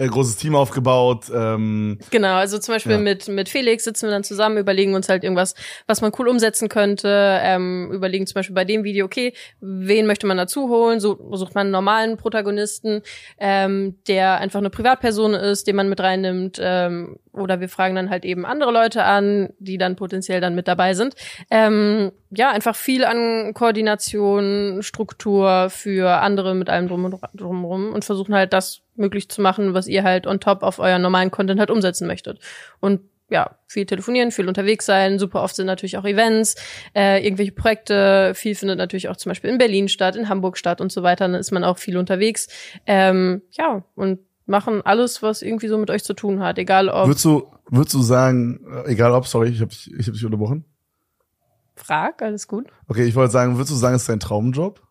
Speaker 2: Äh, großes Team aufgebaut. Ähm,
Speaker 4: Genau, also zum Beispiel
Speaker 2: Ja.
Speaker 4: mit, mit Felix sitzen wir dann zusammen, überlegen uns halt irgendwas, was man cool umsetzen könnte, ähm, überlegen zum Beispiel bei dem Video, okay, wen möchte man dazu holen, so sucht man einen normalen Protagonisten, ähm, der einfach eine Privatperson ist, den man mit reinnimmt, ähm, oder wir fragen dann halt eben andere Leute an, die dann potenziell dann mit dabei sind. Ähm, ja, einfach viel an Koordination, Struktur für andere mit allem drum und drumrum und versuchen halt das möglich zu machen, was ihr halt on top auf euren normalen Content halt umsetzen möchtet. Und ja, viel telefonieren, viel unterwegs sein, super oft sind natürlich auch Events, äh, irgendwelche Projekte, viel findet natürlich auch zum Beispiel in Berlin statt, in Hamburg statt und so weiter, dann ist man auch viel unterwegs. Ähm, ja, und machen alles, was irgendwie so mit euch zu tun hat, egal ob
Speaker 2: würdest du, würdest du sagen, äh, egal ob, sorry, ich habe dich, ich hab dich unterbrochen.
Speaker 4: Frag, alles gut.
Speaker 2: Okay, ich wollte sagen, würdest du sagen, es ist dein Traumjob?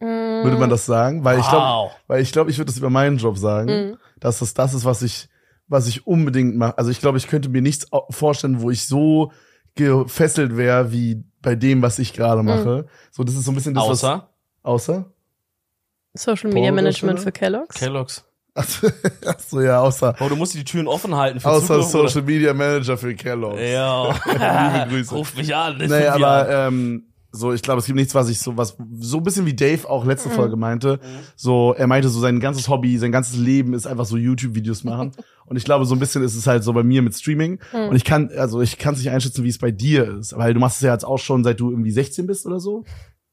Speaker 2: Würde man das sagen? Weil ich glaube,
Speaker 3: Wow.
Speaker 2: weil ich glaube, ich würde das über meinen Job sagen,
Speaker 4: Mhm.
Speaker 2: dass das das ist, was ich, was ich unbedingt mache. Also ich glaube, ich könnte mir nichts vorstellen, wo ich so gefesselt wäre wie bei dem, was ich gerade mache. So, das ist so ein bisschen das,
Speaker 3: Außer
Speaker 2: was außer.
Speaker 4: Social Media Management für Kellogg's.
Speaker 3: Kellogg's.
Speaker 2: Achso, ach so, ja, außer,
Speaker 3: Bro, du musst die Türen offen halten für
Speaker 2: außer
Speaker 3: Zukunft, oder?
Speaker 2: Social Media Manager für Kellogg's.
Speaker 3: Ja.
Speaker 2: Liebe Grüße.
Speaker 3: Ruf mich an.
Speaker 2: Naja, aber ähm, so, ich glaube, es gibt nichts, was ich so, was so ein bisschen wie Dave auch
Speaker 4: Mhm.
Speaker 2: letzte Folge meinte. So, er meinte so, sein ganzes Hobby, sein ganzes Leben ist einfach so YouTube-Videos machen. Und ich glaube, so ein bisschen ist es halt so bei mir mit Streaming.
Speaker 4: Mhm.
Speaker 2: Und ich kann, also ich kann es nicht einschätzen, wie es bei dir ist. Weil du machst es ja jetzt auch schon, seit du irgendwie 16 bist oder so.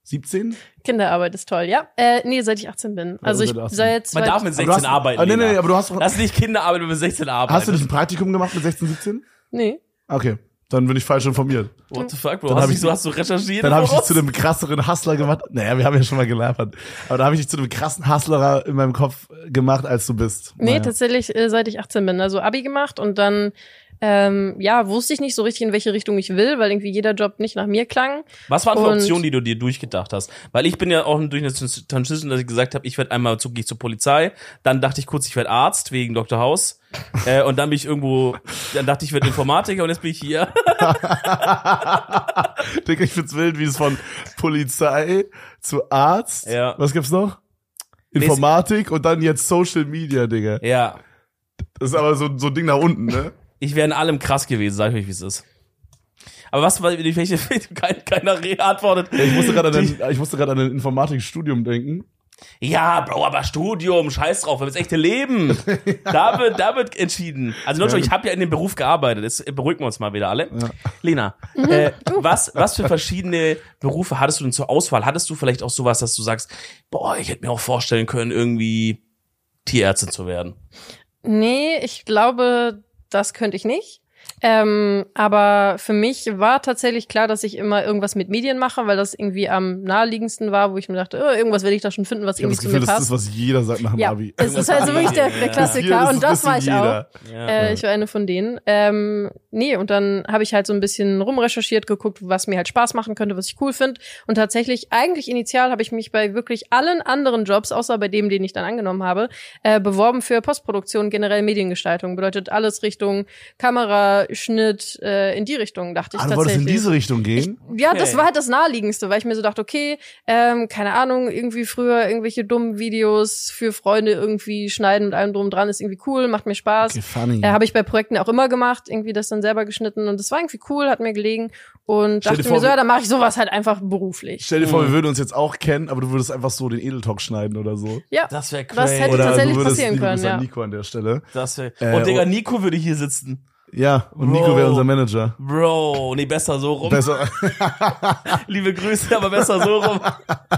Speaker 2: 17?
Speaker 4: Kinderarbeit ist toll, ja. Äh, nee, seit ich 18 bin. Also ich
Speaker 2: seit 18.
Speaker 4: seit
Speaker 3: Man darf mit
Speaker 2: Aber du
Speaker 3: 16
Speaker 2: hast-
Speaker 3: arbeiten.
Speaker 2: Ah, nee, nee, nee, aber du hast doch,
Speaker 3: Das ist nicht Kinderarbeit, wenn du mit 16 arbeitest.
Speaker 2: hast du nicht ein Praktikum gemacht mit 16, 17?
Speaker 4: Nee.
Speaker 2: Okay. Dann bin ich falsch informiert.
Speaker 3: What the fuck, Bro?
Speaker 2: Dann
Speaker 3: Hast,
Speaker 2: ich-
Speaker 3: so, hast du recherchiert?
Speaker 2: Dann habe ich dich zu einem krasseren Hustler gemacht. Naja, wir haben ja schon mal gelabert. Aber da habe ich dich zu einem krassen Hustler in meinem Kopf gemacht, als du bist.
Speaker 4: Nee,
Speaker 2: Naja.
Speaker 4: tatsächlich äh, seit ich 18 bin. Also Abi gemacht und dann ähm, ja, wusste ich nicht so richtig, in welche Richtung ich will, weil irgendwie jeder Job nicht nach mir klang.
Speaker 3: Was waren
Speaker 4: Und-
Speaker 3: Optionen, die du dir durchgedacht hast? Weil ich bin ja auch durch eine Transition, dass ich gesagt habe, ich werde einmal zu, zur Polizei, dann dachte ich kurz, ich werde Arzt wegen Dr. House. äh, und dann bin ich irgendwo, dann dachte ich, ich werde Informatiker und jetzt bin ich hier.
Speaker 2: Digga, ich find's wild, wie es von Polizei zu Arzt.
Speaker 3: Ja.
Speaker 2: Was gibt's noch? Informatik und dann jetzt Social Media, Digga.
Speaker 3: ja.
Speaker 2: Das ist aber so, so ein Ding nach unten, ne?
Speaker 3: Ich wäre in allem krass gewesen, sag ich euch, wie es ist. Aber was, welche kein, keiner Re- antwortet.
Speaker 2: Ich musste gerade an, ein- ich musste gerade an ein Informatikstudium denken.
Speaker 3: Ja, Bro, aber Studium, scheiß drauf, wir haben das echte Leben. Da wird, da wird entschieden. Also Leute, ich habe ja in dem Beruf gearbeitet, jetzt beruhigen wir uns mal wieder alle. Lena, äh, was, was für verschiedene Berufe hattest du denn zur Auswahl? Hattest du vielleicht auch sowas, dass du sagst, boah, ich hätte mir auch vorstellen können, irgendwie Tierärztin zu werden?
Speaker 4: Nee, ich glaube, das könnte ich nicht. Ähm, aber für mich war tatsächlich klar, dass ich immer irgendwas mit Medien mache, weil das irgendwie am naheliegendsten war, wo ich mir dachte, oh, irgendwas werde ich da schon finden, was
Speaker 2: Ich habe
Speaker 4: irgendwie
Speaker 2: das
Speaker 4: zu
Speaker 2: Gefühl,
Speaker 4: mir
Speaker 2: das
Speaker 4: passt.
Speaker 2: ist das, was jeder sagt nach dem
Speaker 4: ja,
Speaker 2: Abi.
Speaker 4: es ist halt so wirklich der, der
Speaker 3: Ja.
Speaker 4: Klassiker
Speaker 2: Das
Speaker 4: und das war ich auch.
Speaker 2: jeder.
Speaker 3: Ja.
Speaker 4: Äh, ich war eine von denen. Ähm, nee, und dann habe ich halt so ein bisschen rumrecherchiert, geguckt, was mir halt Spaß machen könnte, was ich cool finde. Und tatsächlich, eigentlich initial habe ich mich bei wirklich allen anderen Jobs, außer bei dem, den ich dann angenommen habe, äh, beworben für Postproduktion, generell Mediengestaltung. Bedeutet alles Richtung Kamera, Schnitt, äh, in die Richtung, dachte ich
Speaker 2: Ah, du wolltest
Speaker 4: tatsächlich.
Speaker 2: in diese Richtung gehen?
Speaker 4: Ja, das war halt das Naheliegendste, weil ich mir so dachte, okay, ähm, keine Ahnung, irgendwie früher irgendwelche dummen Videos für Freunde irgendwie schneiden mit allem drum und dran ist irgendwie cool, macht mir Spaß.
Speaker 2: Okay, funny.
Speaker 4: Äh, habe ich bei Projekten auch immer gemacht, irgendwie das dann selber geschnitten und das war irgendwie cool, hat mir gelegen und
Speaker 2: Stell
Speaker 4: dachte
Speaker 2: vor,
Speaker 4: mir so, ja, dann mache ich sowas halt einfach beruflich.
Speaker 2: Stell dir vor, wir würden uns jetzt auch kennen, aber du würdest einfach so den Edeltalk schneiden oder so.
Speaker 4: Ja,
Speaker 3: Das wäre
Speaker 4: Das
Speaker 3: crazy.
Speaker 4: hätte
Speaker 2: Oder
Speaker 4: tatsächlich
Speaker 2: du würdest
Speaker 4: passieren können, ja.
Speaker 2: Nico an der Stelle.
Speaker 3: Das wär,
Speaker 2: Äh,
Speaker 3: und Digga. Nico würde hier sitzen.
Speaker 2: Ja, und
Speaker 3: Bro.
Speaker 2: Nico wäre unser Manager.
Speaker 3: Bro, nee, besser so rum.
Speaker 2: Besser
Speaker 3: Liebe Grüße, aber besser so rum.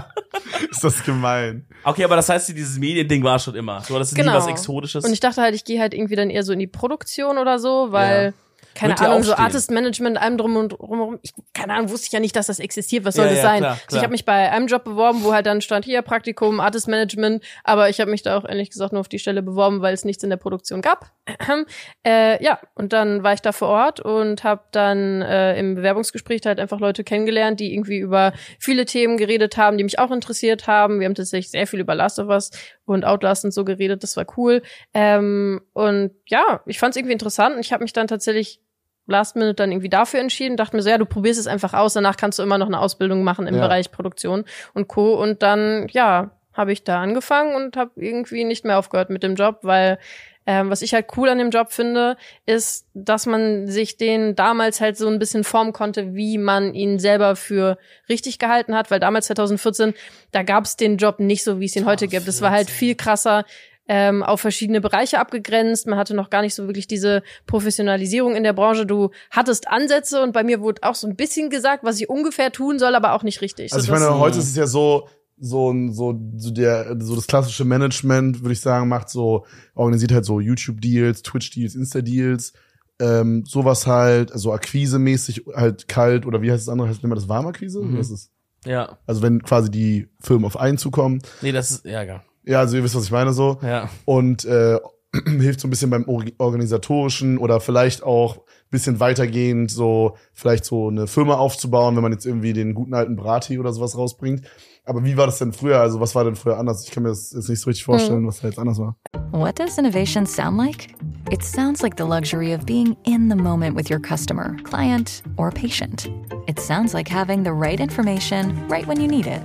Speaker 2: ist das gemein.
Speaker 3: Okay, aber das heißt, dieses Mediending war schon immer. So, das ist
Speaker 4: Genau.
Speaker 3: nie was Exotisches.
Speaker 4: und ich dachte halt, ich gehe halt irgendwie dann eher so in die Produktion oder so, weil
Speaker 3: Ja.
Speaker 4: Keine
Speaker 3: Wird
Speaker 4: Ahnung, so. Artist Management, allem drum und rum. Ich, keine Ahnung, wusste ich ja nicht, dass das existiert. Was soll
Speaker 3: Ja,
Speaker 4: das
Speaker 3: ja,
Speaker 4: sein?
Speaker 3: klar,
Speaker 4: Also
Speaker 3: klar.
Speaker 4: ich habe mich bei einem Job beworben, wo halt dann stand hier Praktikum, Artist Management, aber ich habe mich da auch ehrlich gesagt nur auf die Stelle beworben, weil es nichts in der Produktion gab. äh, ja, und dann war ich da vor Ort und habe dann äh, im Bewerbungsgespräch halt einfach Leute kennengelernt, die irgendwie über viele Themen geredet haben, die mich auch interessiert haben. Wir haben tatsächlich sehr viel über Last of Us und Outlast und so geredet. Das war cool. Ähm, und ja, ich fand es irgendwie interessant und ich habe mich dann tatsächlich Last Minute dann irgendwie dafür entschieden, dachte mir so, ja, du probierst es einfach aus, danach kannst du immer noch eine Ausbildung machen im
Speaker 2: Ja.
Speaker 4: Bereich Produktion und Co. Und dann, ja, habe ich da angefangen und habe irgendwie nicht mehr aufgehört mit dem Job, weil ähm, was ich halt cool an dem Job finde, ist, dass man sich den damals halt so ein bisschen formen konnte, wie man ihn selber für richtig gehalten hat, weil damals 2014, da gab es den Job nicht so, wie es ihn heute gibt. Es war halt viel krasser ähm, auf verschiedene Bereiche abgegrenzt. Man hatte noch gar nicht so wirklich diese Professionalisierung in der Branche. Du hattest Ansätze und bei mir wurde auch so ein bisschen gesagt, was ich ungefähr tun soll, aber auch nicht richtig.
Speaker 2: Also ich
Speaker 4: So,
Speaker 2: meine, heute ist es ja so, so, ein- so, so der, so das klassische Management, würde ich sagen, macht so, organisiert halt so YouTube-Deals, Twitch-Deals, Insta-Deals, ähm, sowas halt, also Akquise-mäßig halt kalt, oder wie heißt das andere? Heißt man das Warmakquise?
Speaker 3: Mhm.
Speaker 2: Was ist
Speaker 3: ja.
Speaker 2: Also wenn quasi die Firmen auf einen zukommen.
Speaker 3: Nee, das ist, ja, ja.
Speaker 2: Ja, also ihr wisst, was ich meine so.
Speaker 3: Ja.
Speaker 2: Und äh, hilft so ein bisschen beim organisatorischen oder vielleicht auch ein bisschen weitergehend so vielleicht so eine Firma aufzubauen, wenn man jetzt irgendwie den guten alten Brati oder sowas rausbringt. Aber wie war das denn früher? Also was war denn früher anders? Ich kann mir das jetzt nicht so richtig vorstellen, was da jetzt anders war.
Speaker 5: What does innovation sound like? It sounds like the luxury of being in the moment with your customer, client, or patient. It sounds like having the right information right when you need it.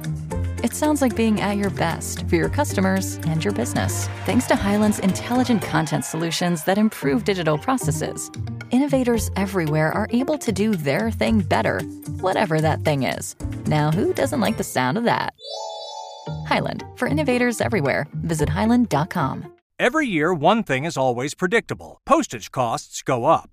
Speaker 5: It sounds like being at your best for your customers and your business. Thanks to Highland's intelligent content solutions that improve digital processes, innovators everywhere are able to do their thing better, whatever that thing is. Now, who doesn't like the sound of that? Highland, for innovators everywhere, visit highland.com.
Speaker 1: Every year, one thing is always predictable postage costs go up.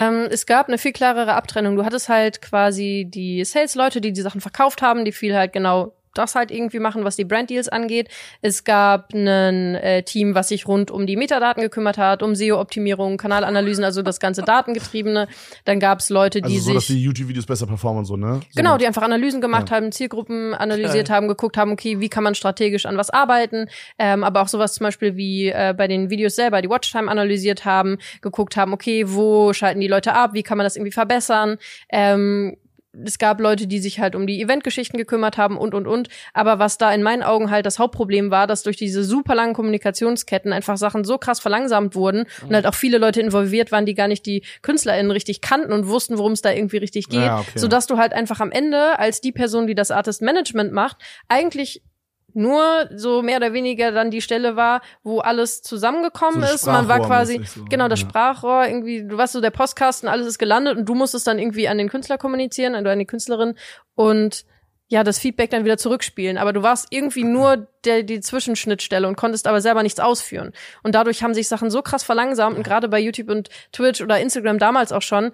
Speaker 4: Ähm, es gab eine viel klarere Abtrennung. Du hattest halt quasi die Sales-Leute, die die Sachen verkauft haben, die viel halt genau das halt irgendwie machen, was die Brand-Deals angeht. Es gab ein äh, Team, was sich rund um die Metadaten gekümmert hat, um SEO-Optimierung, Kanalanalysen, also das ganze Datengetriebene. Dann gab es Leute, die
Speaker 2: Also so, dass
Speaker 4: sich
Speaker 2: die YouTube-Videos besser performen und so, ne? So
Speaker 4: Genau, die einfach Analysen gemacht
Speaker 2: Ja.
Speaker 4: haben, Zielgruppen analysiert haben, geguckt haben, okay, wie kann man strategisch an was arbeiten, ähm, aber auch sowas zum Beispiel wie äh, bei den Videos selber die Watchtime analysiert haben, geguckt haben, okay, wo schalten die Leute ab, wie kann man das irgendwie verbessern, ähm, es gab Leute, die sich halt um die Eventgeschichten gekümmert haben und, und, und. Aber was da in meinen Augen halt das Hauptproblem war, dass durch diese super langen Kommunikationsketten einfach Sachen so krass verlangsamt wurden und halt auch viele Leute involviert waren, die gar nicht die KünstlerInnen richtig kannten und wussten, worum es da irgendwie richtig geht.
Speaker 2: Ja, okay.
Speaker 4: Sodass du halt einfach am Ende als die Person, die das Artist Management macht, eigentlich nur so mehr oder weniger dann die Stelle war, wo alles zusammengekommen
Speaker 2: So
Speaker 4: ist. Man war quasi,
Speaker 2: so,
Speaker 4: genau, das
Speaker 2: ja.
Speaker 4: Sprachrohr, irgendwie, du warst so der Postkasten, alles ist gelandet und du musstest dann irgendwie an den Künstler kommunizieren, an die Künstlerin und ja, das Feedback dann wieder zurückspielen. Aber du warst irgendwie nur der, die Zwischenschnittstelle und konntest aber selber nichts ausführen. Und dadurch haben sich Sachen so krass verlangsamt und gerade bei YouTube und Twitch oder Instagram damals auch schon,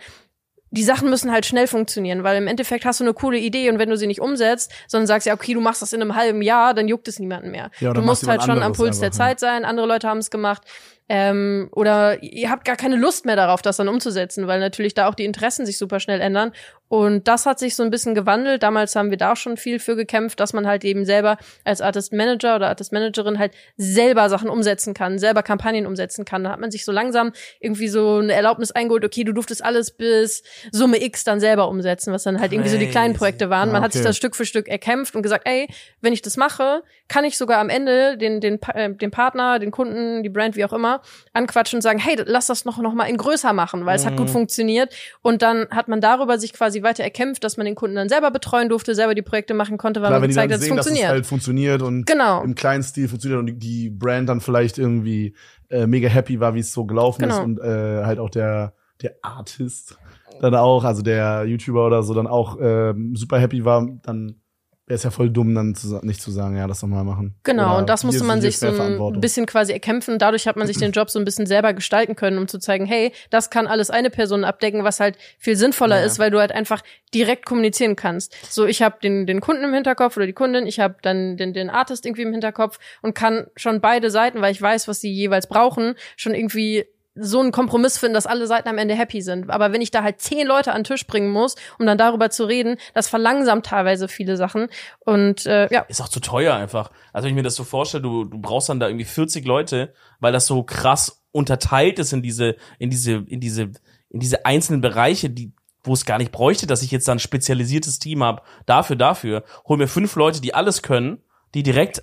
Speaker 4: die Sachen müssen halt schnell funktionieren, weil im Endeffekt hast du eine coole Idee und wenn du sie nicht umsetzt, sondern sagst ja, okay, du machst das in einem halben Jahr, dann juckt es niemanden mehr.
Speaker 2: Ja,
Speaker 4: du musst halt schon am Puls der
Speaker 2: einfach, ja.
Speaker 4: Zeit sein, andere Leute haben es gemacht. Ähm, oder ihr habt gar keine Lust mehr darauf, das dann umzusetzen, weil natürlich da auch die Interessen sich super schnell ändern. Und das hat sich so ein bisschen gewandelt. Damals haben wir da schon viel für gekämpft, dass man halt eben selber als Artist Manager oder Artist Managerin halt selber Sachen umsetzen kann, selber Kampagnen umsetzen kann. Da hat man sich so langsam irgendwie so eine Erlaubnis eingeholt, okay, du durftest alles bis Summe X dann selber umsetzen, was dann halt irgendwie so die kleinen. Projekte waren. Man
Speaker 2: Ah,
Speaker 4: hat sich
Speaker 2: okay.
Speaker 4: das Stück für Stück erkämpft und gesagt, ey, wenn ich das mache, kann ich sogar am Ende den, den, äh, den Partner, den Kunden, die Brand, wie auch immer, anquatschen und sagen, hey, lass das noch, noch mal in größer machen, weil es hat gut funktioniert. Und dann hat man darüber sich quasi weiter erkämpft, dass man den Kunden dann selber betreuen durfte, selber die Projekte machen konnte, weil
Speaker 2: Klar,
Speaker 4: man gezeigt hat, es
Speaker 2: sehen, dass es
Speaker 4: funktioniert.
Speaker 2: halt funktioniert und
Speaker 4: Genau.
Speaker 2: im kleinen Stil funktioniert und die- Brand dann vielleicht irgendwie äh, mega happy war, wie es so gelaufen
Speaker 4: Genau.
Speaker 2: ist und äh, halt auch der der Artist dann auch, also der YouTuber oder so dann auch ähm, super happy war, dann wäre es ja voll dumm, dann zu, nicht zu sagen, ja, lass doch mal machen.
Speaker 4: Genau,
Speaker 2: Oder
Speaker 4: und das musste man sich so ein bisschen quasi erkämpfen. Dadurch hat man sich den Job so ein bisschen selber gestalten können, um zu zeigen, hey, das kann alles eine Person abdecken, was halt viel sinnvoller
Speaker 3: Ja.
Speaker 4: ist, weil du halt einfach direkt kommunizieren kannst. So, ich habe den, den Kunden im Hinterkopf oder die Kundin, ich habe dann den, den Artist irgendwie im Hinterkopf und kann schon beide Seiten, weil ich weiß, was sie jeweils brauchen, schon irgendwie so einen Kompromiss finden, dass alle Seiten am Ende happy sind. Aber wenn ich da halt zehn Leute an den Tisch bringen muss, um dann darüber zu reden, das verlangsamt teilweise viele Sachen. Und äh, ja,
Speaker 3: Ist auch zu teuer einfach. Also wenn ich mir das so vorstelle, du, du brauchst dann da irgendwie 40 Leute, weil das so krass unterteilt ist in diese, in diese, in diese, in diese einzelnen Bereiche, die, wo es gar nicht bräuchte, dass ich jetzt da ein spezialisiertes Team habe, dafür, dafür. Hol mir fünf Leute, die alles können, die direkt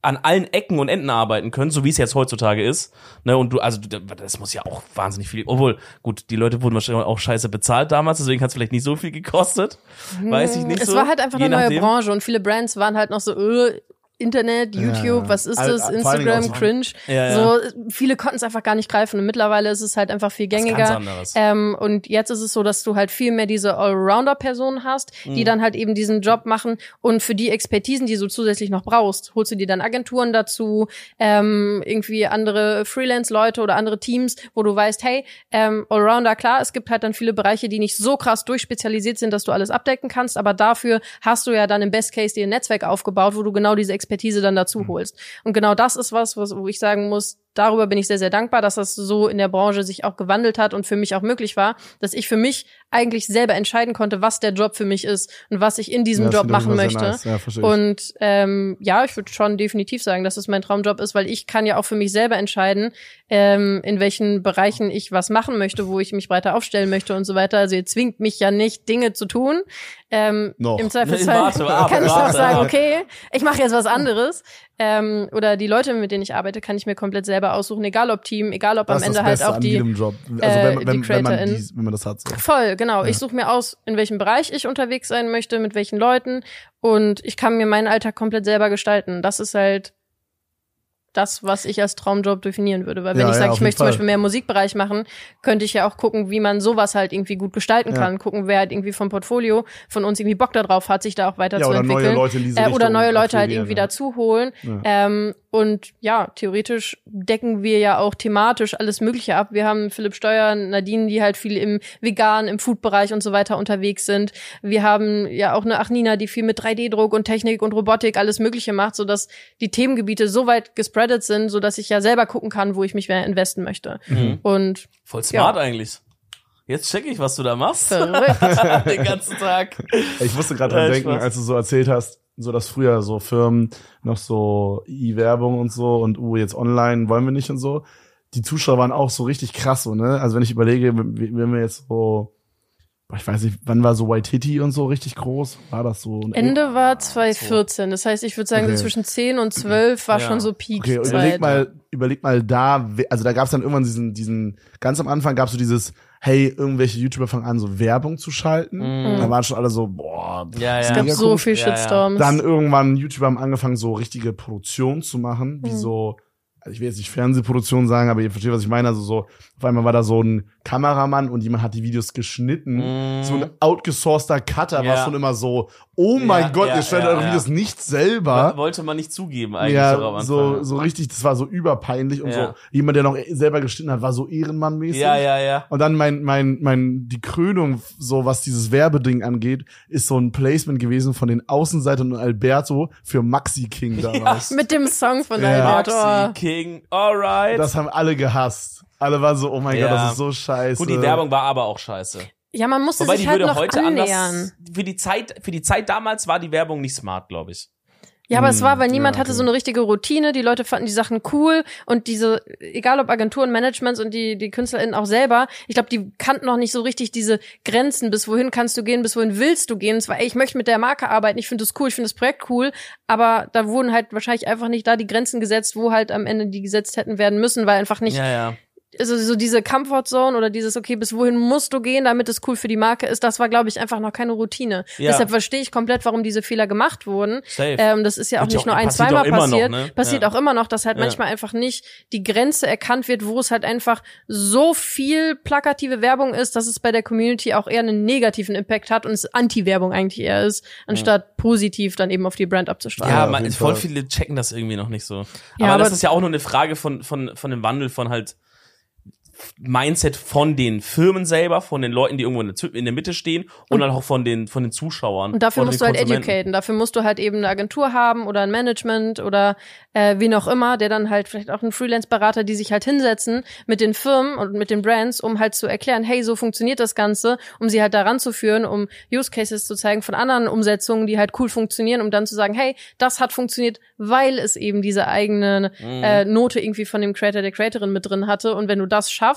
Speaker 3: an allen Ecken und Enden arbeiten können, so wie es jetzt heutzutage ist. Ne, und du, also das muss ja auch wahnsinnig viel. Obwohl, gut, die Leute wurden wahrscheinlich auch scheiße bezahlt damals, deswegen hat es vielleicht nicht so viel gekostet. Weiß ich nicht
Speaker 4: es
Speaker 3: so.
Speaker 4: war halt einfach
Speaker 3: Je
Speaker 4: eine neue
Speaker 3: nachdem.
Speaker 4: Branche und viele Brands waren halt noch so, äh, Internet, YouTube,
Speaker 2: Ja.
Speaker 4: was ist das,
Speaker 2: Dingen
Speaker 4: Instagram,
Speaker 2: so-
Speaker 4: cringe.
Speaker 3: Ja,
Speaker 4: So, viele konnten es einfach gar nicht greifen und mittlerweile ist es halt einfach viel gängiger. Ähm, und jetzt ist es so, dass du halt viel mehr diese Allrounder-Personen hast,
Speaker 3: Mhm.
Speaker 4: die dann halt eben diesen Job machen und für die Expertisen, die du zusätzlich noch brauchst, holst du dir dann Agenturen dazu, ähm, irgendwie andere Freelance-Leute oder andere Teams, wo du weißt, hey, ähm, Allrounder, klar, es gibt halt dann viele Bereiche, die nicht so krass durchspezialisiert sind, dass du alles abdecken kannst, aber dafür hast du ja dann im Best Case dir ein Netzwerk aufgebaut, wo du genau diese Expertise dann dazu holst. Und genau das ist was, was, wo ich sagen muss, darüber bin ich sehr, sehr dankbar, dass das so in der Branche sich auch gewandelt hat und für mich auch möglich war, dass ich für mich eigentlich selber entscheiden konnte, was der Job für mich ist und was ich in diesem
Speaker 2: Ja,
Speaker 4: Job machen möchte.
Speaker 2: nice. Ja.
Speaker 4: Und ähm, ja, ich würde schon definitiv sagen, dass es mein Traumjob ist, weil ich kann ja auch für mich selber entscheiden, ähm, in welchen Bereichen ich was machen möchte, wo ich mich breiter aufstellen möchte und so weiter. Also ihr zwingt mich ja nicht, Dinge zu tun. Ähm. Im Zweifelsfall
Speaker 3: Warte, warte,
Speaker 4: kann ich auch sagen, okay, ich mache jetzt was anderes. Ähm, oder die Leute, mit denen ich arbeite, kann ich mir komplett selber aussuchen, egal ob Team, egal ob
Speaker 2: Das
Speaker 4: am Ende halt auch die.
Speaker 2: Job. Also
Speaker 4: äh,
Speaker 2: wenn,
Speaker 4: die
Speaker 2: wenn, man wenn man das hat. So.
Speaker 4: Voll, genau. Ich suche mir aus, in welchem Bereich ich unterwegs sein möchte, mit welchen Leuten und ich kann mir meinen Alltag komplett selber gestalten. Das ist halt das, was ich als Traumjob definieren würde. Weil wenn
Speaker 2: Ja,
Speaker 4: ich
Speaker 2: ja,
Speaker 4: sage,
Speaker 2: auf
Speaker 4: ich möchte zum
Speaker 2: Fall.
Speaker 4: Beispiel mehr Musikbereich machen, könnte ich ja auch gucken, wie man sowas halt irgendwie gut gestalten
Speaker 2: Ja.
Speaker 4: kann. Gucken, wer halt irgendwie vom Portfolio von uns irgendwie Bock darauf hat, sich da auch
Speaker 2: Ja, oder
Speaker 4: weiterzuentwickeln.
Speaker 2: neue Leute in diese
Speaker 4: äh, oder neue Leute halt irgendwie
Speaker 2: ja.
Speaker 4: dazu holen.
Speaker 2: Ja.
Speaker 4: Ähm, und ja, theoretisch decken wir ja auch thematisch alles Mögliche ab. Wir haben Philipp Steuer, Nadine, die halt viel im Vegan, im Food-Bereich und so weiter unterwegs sind. Wir haben ja auch eine Achnina, die viel mit 3D-Druck und Technik und Robotik alles Mögliche macht, sodass die Themengebiete so weit gespreadet sind, sodass ich ja selber gucken kann, wo ich mich mehr investen möchte.
Speaker 3: Mhm.
Speaker 4: Und
Speaker 3: Voll smart eigentlich. Jetzt check ich, was du da machst. Den ganzen Tag.
Speaker 2: Ich musste gerade dran
Speaker 3: Ja,
Speaker 2: denken,
Speaker 3: Spaß.
Speaker 2: als du so erzählt hast, so dass früher so Firmen noch so E-Werbung und so und uh, jetzt online wollen wir nicht und so. Die Zuschauer waren auch so richtig krass, so, ne? Also wenn ich überlege, wenn wir jetzt so, ich weiß nicht, wann war so Waititi und so richtig groß? War das so? ein-
Speaker 4: Ende war 2014. Das heißt, ich würde sagen,
Speaker 2: Okay.
Speaker 4: so zwischen 10 und 12 war
Speaker 3: Ja.
Speaker 4: schon so Peak.
Speaker 2: Okay, überleg mal, überleg mal da, also da gab's dann irgendwann diesen, diesen, ganz am Anfang gab's so dieses, hey, irgendwelche YouTuber fangen an, so Werbung zu schalten. Da waren schon alle so, boah,
Speaker 3: Ja, ja.
Speaker 4: Es gab so viel
Speaker 3: Ja, ja.
Speaker 4: Shitstorms.
Speaker 2: Dann irgendwann YouTuber haben angefangen, so richtige Produktionen zu machen,
Speaker 4: Mhm.
Speaker 2: wie so, also ich will jetzt nicht Fernsehproduktion sagen, aber ihr versteht, was ich meine. Also so, auf einmal war da so ein Kameramann und jemand hat die Videos geschnitten. So ein outgesourceter Cutter war.
Speaker 3: Ja.
Speaker 2: schon immer so, oh mein
Speaker 3: Ja,
Speaker 2: Gott,
Speaker 3: ja,
Speaker 2: ihr schneidet
Speaker 3: ja,
Speaker 2: eure
Speaker 3: ja.
Speaker 2: Videos nicht selber.
Speaker 3: Wollte man nicht zugeben eigentlich
Speaker 2: Ja, so, so richtig, das war so überpeinlich und
Speaker 3: Ja.
Speaker 2: so. Jemand, der noch selber geschnitten hat, war so ehrenmannmäßig.
Speaker 3: Ja, ja, ja.
Speaker 2: Und dann mein, mein, mein, die Krönung, so was dieses Werbeding angeht, ist so ein Placement gewesen von den Außenseitern und Alberto für Maxi King damals.
Speaker 4: Mit dem Song von
Speaker 2: Ja.
Speaker 4: Albert.
Speaker 3: Maxi. King, alright.
Speaker 2: Das haben alle gehasst. Alle waren so, oh mein
Speaker 3: Ja.
Speaker 2: Gott, das ist so scheiße.
Speaker 3: Gut, die Werbung war aber auch scheiße.
Speaker 4: Ja, man musste
Speaker 3: Wobei
Speaker 4: sich
Speaker 3: die
Speaker 4: halt
Speaker 3: würde
Speaker 4: noch
Speaker 3: heute
Speaker 4: annähern.
Speaker 3: anders. Für die Zeit, für die Zeit damals war die Werbung nicht smart, glaube ich.
Speaker 4: Ja, aber es war, weil
Speaker 2: Hm,
Speaker 4: niemand
Speaker 2: ja,
Speaker 4: hatte
Speaker 2: okay.
Speaker 4: so eine richtige Routine. Die Leute fanden die Sachen cool und diese, egal ob Agenturen, Managements und die, die KünstlerInnen auch selber, ich glaube, die kannten noch nicht so richtig diese Grenzen, bis wohin kannst du gehen, bis wohin willst du gehen. Es war, ey, ich möchte mit der Marke arbeiten, ich finde das cool, ich finde das Projekt cool, aber da wurden halt wahrscheinlich einfach nicht da die Grenzen gesetzt, wo halt am Ende die gesetzt hätten werden müssen, weil einfach nicht
Speaker 3: Ja, ja.
Speaker 4: Also so diese Comfortzone oder dieses, okay, bis wohin musst du gehen, damit es cool für die Marke ist, das war, glaube ich, einfach noch keine Routine.
Speaker 3: Ja.
Speaker 4: Deshalb verstehe ich komplett, warum diese Fehler gemacht wurden.
Speaker 3: Safe.
Speaker 4: Ähm, das ist ja auch
Speaker 3: Wird
Speaker 4: nicht
Speaker 3: auch-
Speaker 4: nur ein,
Speaker 3: passiert
Speaker 4: zweimal
Speaker 3: immer noch,
Speaker 4: passiert.
Speaker 3: ne?
Speaker 4: Passiert
Speaker 3: Ja.
Speaker 4: auch immer noch, dass halt
Speaker 3: Ja.
Speaker 4: manchmal einfach nicht die Grenze erkannt wird, wo es halt einfach so viel plakative Werbung ist, dass es bei der Community auch eher einen negativen Impact hat und es Anti-Werbung eigentlich eher ist, anstatt positiv dann eben auf die Brand abzustrahlen.
Speaker 3: Ja, man, voll viele checken das irgendwie noch nicht so.
Speaker 4: Ja,
Speaker 3: aber,
Speaker 4: aber-
Speaker 3: das ist ja auch nur eine Frage von, von, von dem Wandel von halt Mindset von den Firmen selber, von den Leuten, die irgendwo in der, Mitte stehen und dann auch von den, von den Zuschauern.
Speaker 4: Und dafür musst du halt educaten. Dafür musst du halt eben eine Agentur haben oder ein Management oder äh, wen auch immer, der dann halt vielleicht auch ein Freelance-Berater, die sich halt hinsetzen mit den Firmen und mit den Brands, um halt zu erklären, hey, so funktioniert das Ganze, um sie halt daran zu führen, um Use Cases zu zeigen von anderen Umsetzungen, die halt cool funktionieren, um dann zu sagen, hey, das hat funktioniert, weil es eben diese eigene
Speaker 3: Mhm.
Speaker 4: äh, Note irgendwie von dem Creator, der Creatorin mit drin hatte. Und wenn du das schaffst,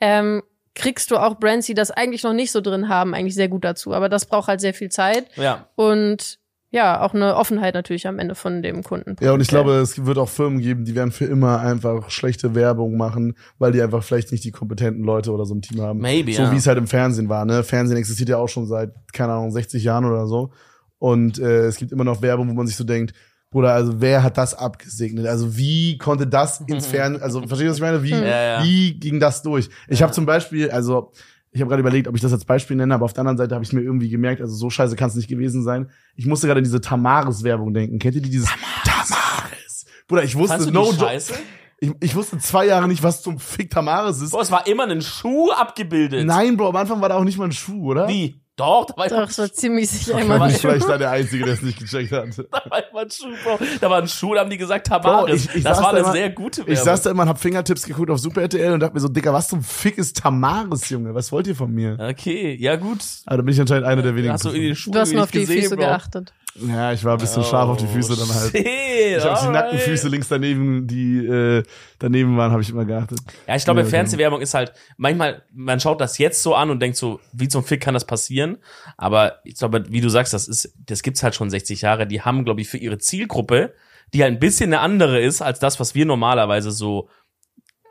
Speaker 4: ähm, kriegst du auch Brands, die das eigentlich noch nicht so drin haben, eigentlich sehr gut dazu. Aber das braucht halt sehr viel Zeit
Speaker 3: Ja.
Speaker 4: und ja, auch eine Offenheit natürlich am Ende von dem Kunden.
Speaker 2: Ja, und ich glaube, es wird auch Firmen geben, die werden für immer einfach schlechte Werbung machen, weil die einfach vielleicht nicht die kompetenten Leute oder so im Team haben.
Speaker 3: Maybe,
Speaker 2: So
Speaker 3: ja.
Speaker 2: wie es halt im Fernsehen war, ne? Fernsehen existiert ja auch schon seit, keine Ahnung, 60 Jahren oder so. Und äh, es gibt immer noch Werbung, wo man sich so denkt, Bruder, also wer hat das abgesegnet? Also wie konnte das ins Fernsehen, also verstehst du, was ich meine? Wie,
Speaker 3: Ja, ja.
Speaker 2: wie ging das durch? Ich habe zum Beispiel, also ich habe gerade überlegt, ob ich das als Beispiel nenne, aber auf der anderen Seite habe ich mir irgendwie gemerkt, also so scheiße kann es nicht gewesen sein. Ich musste gerade an diese Tamaris-Werbung denken. Kennt ihr die dieses Tamaris? Bruder, ich wusste,
Speaker 3: Fandst du
Speaker 2: no
Speaker 3: scheiße?
Speaker 2: ich, ich wusste zwei Jahre nicht, was zum Fick Tamaris ist.
Speaker 3: Boah, es war immer ein Schuh abgebildet.
Speaker 2: Nein, Bro, am Anfang war da auch nicht mal ein Schuh, oder?
Speaker 3: Wie? Doch, da war,
Speaker 4: Doch, es war ziemlich sicher
Speaker 2: Ich war
Speaker 4: ein
Speaker 2: nicht
Speaker 4: Schuh.
Speaker 2: vielleicht da der Einzige, der es nicht gecheckt hat.
Speaker 3: da war immer ein Schuh, Bro. Da war ein Schuh, da haben die gesagt, Tamaris.
Speaker 2: Bro, ich- ich
Speaker 3: das war
Speaker 2: da
Speaker 3: eine
Speaker 2: immer-
Speaker 3: sehr gute Werbung.
Speaker 2: Ich saß da immer und hab Fingertips geguckt auf Super RTL und dachte mir so, Dicker, was zum Fick ist Tamaris, Junge? Was wollt ihr von mir?
Speaker 3: Okay, ja gut.
Speaker 2: Aber da bin ich anscheinend einer der wenigen.
Speaker 3: Hast du in die Schuhe
Speaker 4: Du hast nur auf die
Speaker 3: gesehen,
Speaker 4: Füße
Speaker 3: Bro.
Speaker 4: geachtet.
Speaker 2: Ja, ich war ein bisschen scharf auf die Füße dann halt.
Speaker 3: Shit,
Speaker 2: Ich habe die nackten Füße links daneben, die äh, daneben waren, habe ich immer geachtet.
Speaker 3: Ja, ich glaube,
Speaker 2: Ja.
Speaker 3: Fernsehwerbung ist halt, manchmal, man schaut das jetzt so an und denkt so, wie zum Fick kann das passieren? Aber ich glaube, wie du sagst, das ist, das gibt's halt schon 60 Jahre. Die haben, glaube ich, für ihre Zielgruppe, die halt ein bisschen eine andere ist als das, was wir normalerweise so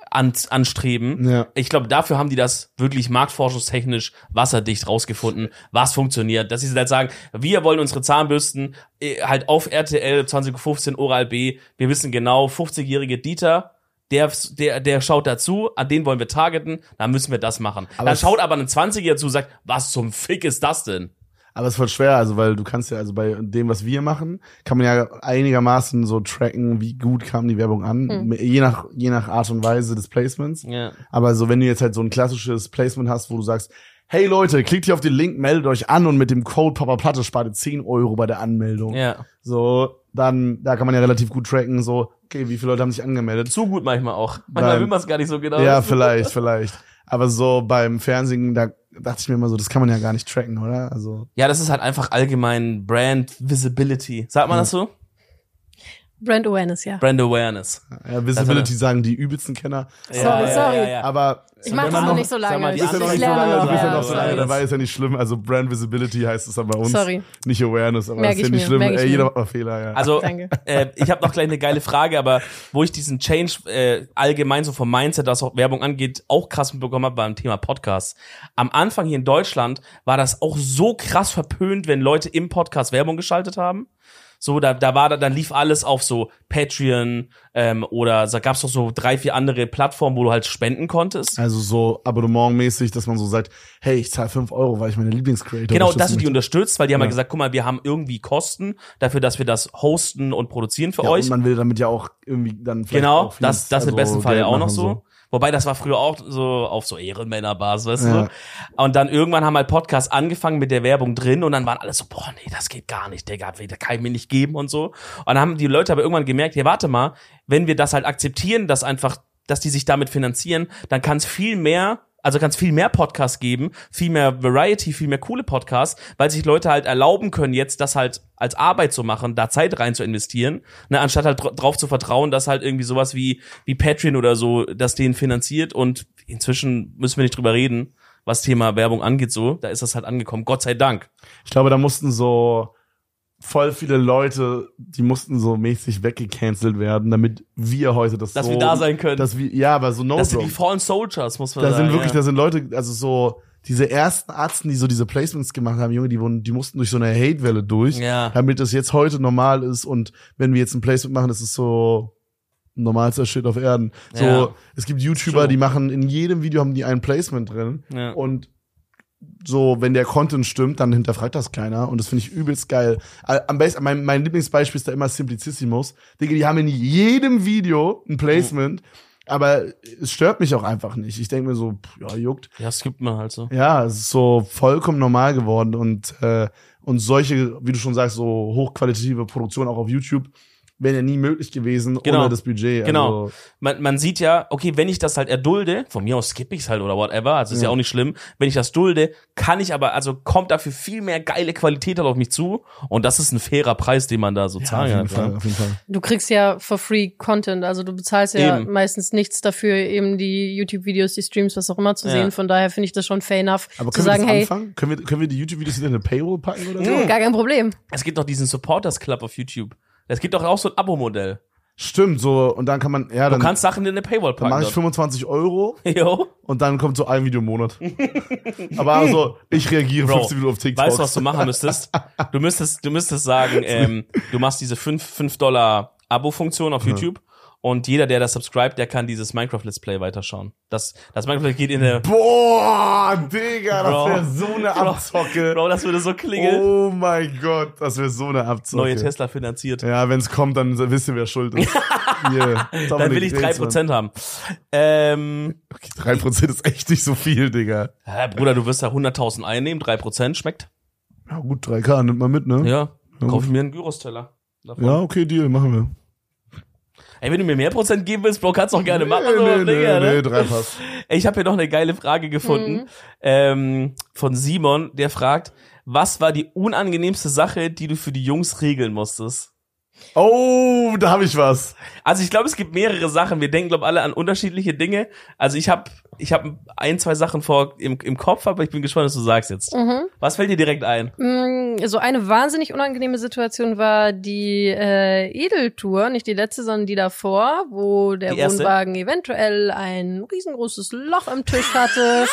Speaker 3: an, anstreben.
Speaker 2: Ja.
Speaker 3: Ich glaube, dafür haben die das wirklich marktforschungstechnisch wasserdicht rausgefunden, was funktioniert. Dass sie halt sagen, wir wollen unsere Zahnbürsten äh, halt auf RTL 2015 Oral B. Wir wissen genau, 50-jährige Dieter, der, der, der schaut dazu, an den wollen wir targeten, dann müssen wir das machen.
Speaker 2: Aber
Speaker 3: dann schaut aber ein 20-Jähriger zu und sagt, was zum Fick ist das denn?
Speaker 2: Aber es ist voll schwer, also weil du kannst ja, also bei dem, was wir machen, kann man ja einigermaßen so tracken, wie gut kam die Werbung an,
Speaker 4: Hm.
Speaker 2: je nach je nach Art und Weise des Placements.
Speaker 3: Ja.
Speaker 2: Aber so, wenn du jetzt halt so ein klassisches Placement hast, wo du sagst, hey Leute, klickt hier auf den Link, meldet euch an und mit dem Code Papa Platte spart ihr 10 Euro bei der Anmeldung.
Speaker 3: Ja.
Speaker 2: So, dann, da kann man ja relativ gut tracken, so, okay, wie viele Leute haben sich angemeldet?
Speaker 3: Zu gut manchmal auch. Manchmal
Speaker 2: Beim-
Speaker 3: will man es gar nicht so genau.
Speaker 2: Ja, vielleicht, vielleicht. Aber so beim Fernsehen, da dachte ich mir immer so, das kann man ja gar nicht tracken, oder? Also,
Speaker 3: Ja, das ist halt einfach allgemein Brand Visibility. Sagt man das so?
Speaker 4: Brand Awareness, ja.
Speaker 3: Brand Awareness.
Speaker 2: ja, Visibility sagen die übelsten Kenner.
Speaker 4: Sorry, sorry.
Speaker 2: Aber
Speaker 4: Ich mach
Speaker 2: wenn
Speaker 4: das noch nicht so
Speaker 3: mal,
Speaker 4: lange.
Speaker 2: Du bist ja noch
Speaker 4: Ich
Speaker 2: nicht so lange, du bist ja noch so lange dabei, ist ja nicht schlimm. Also Brand Visibility heißt es dann bei uns.
Speaker 4: Sorry.
Speaker 2: Nicht Awareness, aber
Speaker 4: Merk
Speaker 2: ist ja
Speaker 4: ich
Speaker 2: nicht
Speaker 4: mir,
Speaker 2: schlimm. Ey, jeder macht mal Fehler, ja.
Speaker 3: Also,
Speaker 4: Danke.
Speaker 3: äh, ich habe noch gleich eine geile Frage, aber wo ich diesen Change äh, allgemein so vom Mindset, was auch Werbung angeht, auch krass mitbekommen habe beim Thema Podcast. Am Anfang hier in Deutschland war das auch so krass verpönt, wenn Leute im Podcast Werbung geschaltet haben. So, da, da war da, dann lief alles auf so Patreon ähm, oder da gab's doch so drei, vier andere Plattformen, wo du halt spenden konntest.
Speaker 2: Also so abonnementmäßig, dass man so sagt, hey, ich zahle 5 Euro, weil ich meine Lieblingscreator
Speaker 3: Genau, dass du die unterstützt, weil die haben
Speaker 2: Ja.
Speaker 3: ja gesagt, guck mal, wir haben irgendwie Kosten dafür, dass wir das hosten und produzieren für
Speaker 2: ja,
Speaker 3: euch.
Speaker 2: Und man will damit ja auch irgendwie dann vielleicht
Speaker 3: Genau,
Speaker 2: auch
Speaker 3: das, das im
Speaker 2: also
Speaker 3: besten Fall ja auch noch
Speaker 2: machen,
Speaker 3: so. Wobei, das war früher auch so auf so Ehrenmännerbasis, weißt
Speaker 2: Ja.
Speaker 3: du? Und dann irgendwann haben halt Podcasts angefangen mit der Werbung drin und dann waren alle so, boah, nee, das geht gar nicht, Digga, das kann ich mir nicht geben und so. Und dann haben die Leute aber irgendwann gemerkt, ja, warte mal, wenn wir das halt akzeptieren, dass einfach, dass die sich damit finanzieren, dann kann es viel mehr also kann es viel mehr Podcasts geben, viel mehr Variety, viel mehr coole Podcasts, weil sich Leute halt erlauben können, jetzt das halt als Arbeit zu machen, da Zeit rein zu investieren, ne, anstatt halt dr- drauf zu vertrauen, dass halt irgendwie sowas wie, wie Patreon oder so, das den finanziert. Und inzwischen müssen wir nicht drüber reden, was Thema Werbung angeht, so, da ist das halt angekommen, Gott sei Dank.
Speaker 2: Ich glaube, da mussten so voll viele Leute, die mussten so mäßig weggecancelt werden, damit wir heute das
Speaker 3: Dass
Speaker 2: so,
Speaker 3: wir da sein können.
Speaker 2: Dass wir, ja, aber so no
Speaker 3: Das sind die. Fallen Soldiers, muss man
Speaker 2: Da
Speaker 3: sagen.
Speaker 2: sind wirklich,
Speaker 3: ja.
Speaker 2: da sind Leute, also so diese ersten Arzten, die so diese Placements gemacht haben, Junge, die wurden, die mussten durch so eine Hate-Welle durch,
Speaker 3: Ja.
Speaker 2: damit das jetzt heute normal ist und wenn wir jetzt ein Placement machen, ist es so normalster Shit auf Erden. So,
Speaker 3: Ja.
Speaker 2: es gibt YouTuber,
Speaker 3: True.
Speaker 2: die machen in jedem Video haben die ein Placement drin
Speaker 3: Ja.
Speaker 2: und so, wenn der Content stimmt, dann hinterfragt das keiner. Und das finde ich übelst geil. Am besten, mein, mein Lieblingsbeispiel ist da immer Simplicissimus. Digga, die haben in jedem Video ein Placement, aber es stört mich auch einfach nicht. Ich denke mir so, pff, ja, juckt.
Speaker 3: Ja, das gibt man halt so.
Speaker 2: Ja, es ist so vollkommen normal geworden. Und, äh, und solche, wie du schon sagst, so hochqualitative Produktion auch auf YouTube wären ja nie möglich gewesen
Speaker 3: Genau.
Speaker 2: ohne das Budget.
Speaker 3: Genau.
Speaker 2: Also,
Speaker 3: Man, man sieht ja, okay, wenn ich das halt erdulde, von mir aus skippe ich's halt oder whatever, also ist ja.
Speaker 2: Ja.
Speaker 3: auch nicht schlimm. Wenn ich das dulde, kann ich aber, also kommt dafür viel mehr geile Qualität halt auf mich zu und das ist ein fairer Preis, den man da so
Speaker 2: ja, auf
Speaker 3: zahlen
Speaker 2: jeden
Speaker 3: hat.
Speaker 2: Fall,
Speaker 3: ja.
Speaker 2: auf jeden Fall.
Speaker 4: Du kriegst ja for free Content, also du bezahlst ja
Speaker 3: Eben.
Speaker 4: meistens nichts dafür, eben die YouTube-Videos, die Streams, was auch immer zu
Speaker 3: Ja.
Speaker 4: sehen. Von daher finde ich das schon fair enough,
Speaker 2: Aber
Speaker 4: zu
Speaker 2: können wir
Speaker 4: sagen,
Speaker 2: das
Speaker 4: hey,
Speaker 2: anfangen? Können wir, können wir die YouTube-Videos wieder in eine Paywall packen oder so?
Speaker 4: du, gar kein Problem.
Speaker 3: Es gibt doch diesen Supporters Club auf YouTube. Es gibt doch auch so ein Abo-Modell.
Speaker 2: Stimmt, so, und dann kann man, ja,
Speaker 3: Du
Speaker 2: dann,
Speaker 3: kannst Sachen in eine Paywall
Speaker 2: dann mache ich
Speaker 3: packen.
Speaker 2: 25 Euro.
Speaker 3: Jo.
Speaker 2: und dann kommt so ein Video im Monat. Aber also, ich reagiere
Speaker 3: Bro,
Speaker 2: 15 Minuten auf TikTok.
Speaker 3: Weißt du, was du machen müsstest? Du müsstest, du müsstest sagen, ähm, du machst diese 5, 5 Dollar Abo-Funktion auf YouTube und jeder, der das subscribt, der kann dieses Minecraft Let's Play weiterschauen. Das, das Minecraft geht in eine,
Speaker 2: Boah, Digga, das
Speaker 3: Bro.
Speaker 2: wäre so eine Abzocke.
Speaker 3: Bro, das würde so klingeln.
Speaker 2: Oh mein Gott, das wäre so eine Abzocke.
Speaker 3: Neue Tesla finanziert.
Speaker 2: Ja, wenn es kommt, dann wisst ihr, wer schuld ist. Hier,
Speaker 3: Dann will ich 3% haben. Ähm,
Speaker 2: Okay, 3% ist echt nicht so viel, Digga.
Speaker 3: ja, Bruder, du wirst da 100.000 einnehmen, 3% schmeckt.
Speaker 2: Ja gut, 3K nimmt man mit, ne?
Speaker 3: Ja,
Speaker 2: Ja,
Speaker 3: kauf ich mir einen Gyros-Teller. davon.
Speaker 2: Ja, okay, Deal, machen wir.
Speaker 3: Ey, wenn du mir mehr Prozent geben willst, Bro, kannst du auch gerne machen.
Speaker 2: nee, nee,
Speaker 3: Digga,
Speaker 2: nee,
Speaker 3: ne?
Speaker 2: drei passt.
Speaker 3: Ey, Ich habe hier noch eine geile Frage gefunden
Speaker 4: Mhm.
Speaker 3: ähm, von Simon, der fragt, was war die unangenehmste Sache, die du für die Jungs regeln musstest?
Speaker 2: Oh, da habe ich was.
Speaker 3: Also ich glaube, es gibt mehrere Sachen. Wir denken, glaube alle an unterschiedliche Dinge. Also ich habe ich hab ein, zwei Sachen vor im, im Kopf, aber ich bin gespannt, was du sagst jetzt.
Speaker 4: Mhm.
Speaker 3: Was fällt dir direkt ein?
Speaker 4: Mm, So eine wahnsinnig unangenehme Situation war die äh, Edeltour, nicht die letzte, sondern die davor, wo der
Speaker 3: Die erste?
Speaker 4: Wohnwagen eventuell ein riesengroßes Loch im Tisch hatte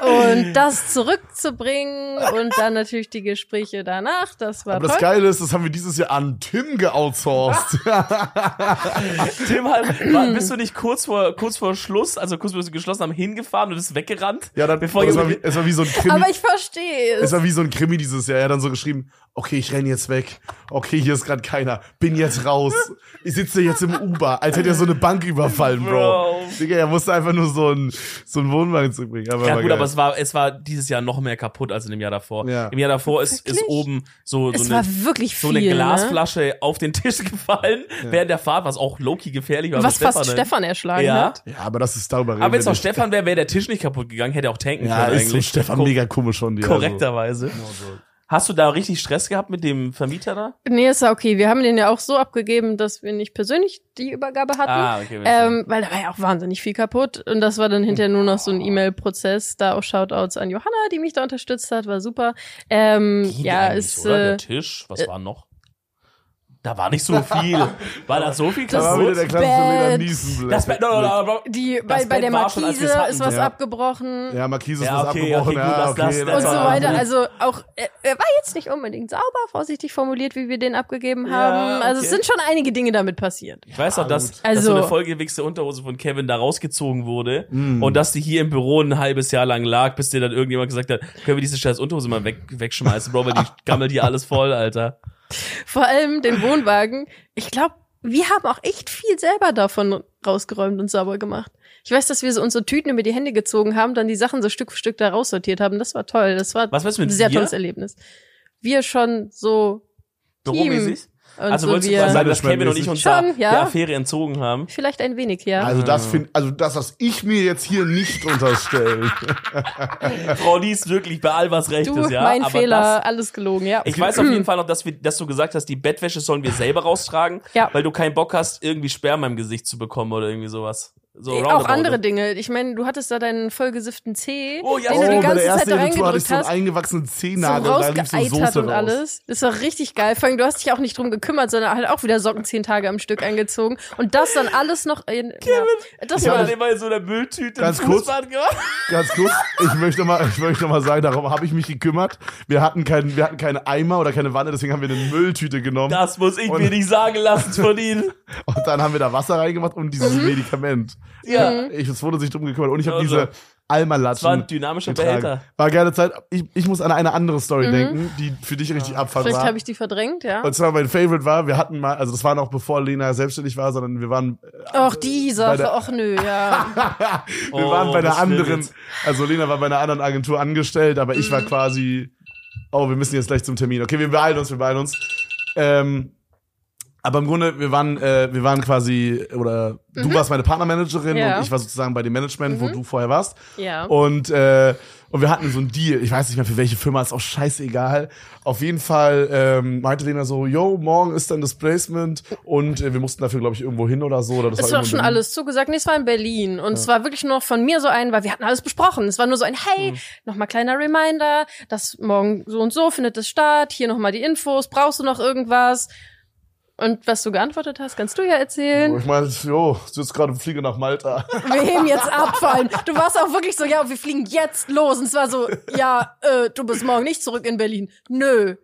Speaker 4: und das zurückzubringen und dann natürlich die Gespräche danach, das war
Speaker 2: Aber
Speaker 4: toll.
Speaker 2: das Geile ist, das haben wir dieses Jahr an Tim geoutet. Outsourced.
Speaker 3: Tim, halt, war, bist du nicht kurz vor, kurz vor Schluss, also kurz bevor wir geschlossen haben, hingefahren und ist weggerannt?
Speaker 2: ja, dann,
Speaker 3: bevor
Speaker 2: es, war wie, es war wie so ein Krimi.
Speaker 4: Aber ich verstehe
Speaker 2: Es
Speaker 4: es.
Speaker 2: war wie so ein Krimi dieses Jahr. Er hat dann so geschrieben, okay, ich renn jetzt weg. Okay, hier ist gerade keiner. Bin jetzt raus. Ich sitze jetzt im Uber, als hätte er so eine Bank überfallen, Bro.
Speaker 3: Bro.
Speaker 2: Digga, er musste einfach nur so ein, so Wohnwagen zurückbringen. Aber
Speaker 3: Ja gut,
Speaker 2: geil.
Speaker 3: aber es war, es war dieses Jahr noch mehr kaputt als in dem Jahr davor.
Speaker 2: Ja.
Speaker 3: Im Jahr davor ist, ist oben so,
Speaker 4: Es
Speaker 3: so
Speaker 4: war
Speaker 3: eine, so eine
Speaker 4: ne?
Speaker 3: Glasflasche auf den Tisch gefallen während der Fahrt, was auch Loki gefährlich war.
Speaker 4: Was fast
Speaker 3: ne?
Speaker 4: Stefan erschlagen
Speaker 3: Ja.
Speaker 4: hat.
Speaker 2: ja, aber das ist darüber reden
Speaker 3: Aber wenn es
Speaker 2: nicht.
Speaker 3: Stefan wäre, wäre der Tisch nicht kaputt gegangen, hätte er auch tanken
Speaker 2: Ja,
Speaker 3: können
Speaker 2: ist so
Speaker 3: eigentlich.
Speaker 2: Stefan
Speaker 3: Ko-
Speaker 2: mega komisch von dir.
Speaker 3: Korrekterweise. Hast du da richtig Stress gehabt mit dem Vermieter da?
Speaker 4: Nee, ist ja okay. Wir haben den ja auch so abgegeben, dass wir nicht persönlich die Übergabe hatten.
Speaker 3: Ah, okay.
Speaker 4: Ähm, weil da war ja auch wahnsinnig viel kaputt. Und das war dann hinterher nur noch so ein E-Mail-Prozess. Da auch Shoutouts an Johanna, die mich da unterstützt hat. War super. Ähm,
Speaker 3: Ging
Speaker 4: ja,
Speaker 3: eigentlich,
Speaker 4: ist,
Speaker 3: oder?
Speaker 4: äh,
Speaker 3: Der Tisch, was war noch? Da war nicht so viel. War da so viel
Speaker 2: Da war wieder der
Speaker 3: kaputt?
Speaker 2: klassische
Speaker 4: Bad.
Speaker 2: Lena Niesen
Speaker 3: Das, no, no, no, no.
Speaker 4: die, bei,
Speaker 3: Das
Speaker 4: bei der
Speaker 3: Bett schon,
Speaker 4: Markise
Speaker 3: hatten.
Speaker 4: ist was
Speaker 2: Ja.
Speaker 4: abgebrochen.
Speaker 2: Ja, Marquise ist
Speaker 3: Ja,
Speaker 2: was
Speaker 3: okay,
Speaker 2: abgebrochen.
Speaker 3: okay, gut,
Speaker 2: ja,
Speaker 3: das-
Speaker 2: okay,
Speaker 3: das-
Speaker 2: das
Speaker 4: und so weiter. Also auch, er, war jetzt nicht unbedingt sauber, vorsichtig formuliert, wie wir den abgegeben
Speaker 3: Ja,
Speaker 4: haben. Also es
Speaker 3: okay.
Speaker 4: sind schon einige Dinge damit passiert.
Speaker 3: Ich weiß auch, dass,
Speaker 2: gut.
Speaker 3: dass so
Speaker 4: Also-
Speaker 3: eine vollgewichste Unterhose von Kevin da rausgezogen wurde
Speaker 2: Mm.
Speaker 3: und dass die hier im Büro ein halbes Jahr lang lag, bis dir dann irgendjemand gesagt hat, können wir diese scheiß Unterhose mal weg, wegschmeißen, Bro, weil die gammelt hier alles voll, Alter.
Speaker 4: Vor allem den Wohnwagen. Ich glaube, wir haben auch echt viel selber davon rausgeräumt und sauber gemacht. Ich weiß, dass wir so unsere Tüten über die Hände gezogen haben, dann die Sachen so Stück für Stück da raussortiert haben. Das war toll. Das war ein sehr
Speaker 3: wir?
Speaker 4: tolles Erlebnis. Wir schon so
Speaker 3: Büromäßig?
Speaker 4: Und
Speaker 3: Also
Speaker 4: so
Speaker 3: wolltest du
Speaker 4: wir
Speaker 3: quasi sagen, dass Kevin und ich uns da
Speaker 4: Schon, ja.
Speaker 3: der Affäre entzogen haben?
Speaker 4: vielleicht ein wenig, ja.
Speaker 2: Also das find, also das, was ich mir jetzt hier nicht unterstelle.
Speaker 3: Frau Lies wirklich bei all was recht
Speaker 4: du,
Speaker 3: ist, ja.
Speaker 4: mein
Speaker 3: aber
Speaker 4: Fehler,
Speaker 3: Das,
Speaker 4: alles gelogen, ja.
Speaker 3: ich weiß auf jeden Fall noch, dass, wir, dass du gesagt hast, die Bettwäsche sollen wir selber raustragen,
Speaker 4: Ja.
Speaker 3: weil du keinen Bock hast, irgendwie Sperma im Gesicht zu bekommen oder irgendwie sowas. So
Speaker 4: auch
Speaker 3: roundabout.
Speaker 4: andere Dinge. Ich meine, du hattest da deinen vollgesifften Zeh,
Speaker 3: Oh, ja,
Speaker 4: den
Speaker 3: oh,
Speaker 4: du die
Speaker 2: bei
Speaker 4: ganze
Speaker 2: der
Speaker 4: Zeit
Speaker 2: ersten
Speaker 4: da
Speaker 2: Tour hatte ich
Speaker 4: reingedrückt
Speaker 2: so einen
Speaker 4: hast.
Speaker 2: eingewachsenen
Speaker 4: so
Speaker 2: Zehennagel, da lief so
Speaker 4: rausgeeitert
Speaker 2: Soße
Speaker 4: und
Speaker 2: raus.
Speaker 4: alles. Das war richtig geil. Vor allem, du hast dich auch nicht drum gekümmert, sondern halt auch wieder Socken zehn Tage am Stück angezogen. Und das dann alles noch in, ja, das
Speaker 3: Ich
Speaker 4: war,
Speaker 3: immer in so einer Mülltüte
Speaker 2: Ganz kurz. Ganz kurz, ich möchte mal, ich möchte mal sagen, darum habe ich mich gekümmert. Wir hatten keinen, wir hatten keine Eimer oder keine Wanne, deswegen haben wir eine Mülltüte genommen.
Speaker 3: Das muss ich
Speaker 2: Und-
Speaker 3: mir nicht sagen lassen von Ihnen.
Speaker 2: Und dann haben wir da Wasser reingemacht und dieses Medikament.
Speaker 3: Ja.
Speaker 2: Ich, es wurde sich drum gekümmert. Und ich habe
Speaker 3: Also,
Speaker 2: diese Alma-Latschen.
Speaker 3: Das war ein dynamischer
Speaker 2: getragen.
Speaker 3: Behälter.
Speaker 2: War geile Zeit. Ich, ich muss an eine andere Story denken, die für dich richtig Abfall
Speaker 4: vielleicht
Speaker 2: war.
Speaker 4: habe ich die verdrängt, ja.
Speaker 2: und zwar mein Favorite war, wir hatten mal, also das war noch bevor Lena selbstständig war, sondern wir waren,
Speaker 4: Ach, die
Speaker 2: bei
Speaker 4: Sache,
Speaker 2: der-
Speaker 4: ach nö, ja.
Speaker 2: wir
Speaker 3: Oh,
Speaker 2: waren bei einer anderen, also Lena war bei einer anderen Agentur angestellt, aber ich
Speaker 4: Mhm.
Speaker 2: war quasi, oh, wir müssen jetzt gleich zum Termin. Okay, wir beeilen uns, wir beeilen uns. Ähm, aber im Grunde, wir waren, äh, wir waren quasi, oder du warst meine Partnermanagerin
Speaker 4: Mhm. Ja.
Speaker 2: und ich war sozusagen bei dem Management, wo du vorher warst.
Speaker 4: Ja.
Speaker 2: Und, äh, und wir hatten so einen Deal. Ich weiß nicht mehr für welche Firma, ist auch scheißegal. Auf jeden Fall ähm, meinte Lena so, yo, morgen ist dann das Placement und äh, wir mussten dafür, glaube ich, irgendwo hin oder so. Oder das
Speaker 4: Es war
Speaker 2: irgendwo
Speaker 4: schon alles zugesagt. Nee, es war in Berlin. Und es war wirklich nur noch von mir so ein, weil wir hatten alles besprochen. Es war nur so ein, hey, nochmal kleiner Reminder, das morgen so und so findet es statt. Hier nochmal die Infos. Brauchst du noch irgendwas? Und was du geantwortet hast, kannst du ja
Speaker 2: Oh,
Speaker 4: erzählen.
Speaker 2: Ich meine, jo, sitzt gerade im Flieger nach Malta.
Speaker 4: Wir heben jetzt ab, vor allem. Du warst auch wirklich so, ja, wir fliegen jetzt los. Und es war so, ja, äh, du bist morgen nicht zurück in Berlin. Nö.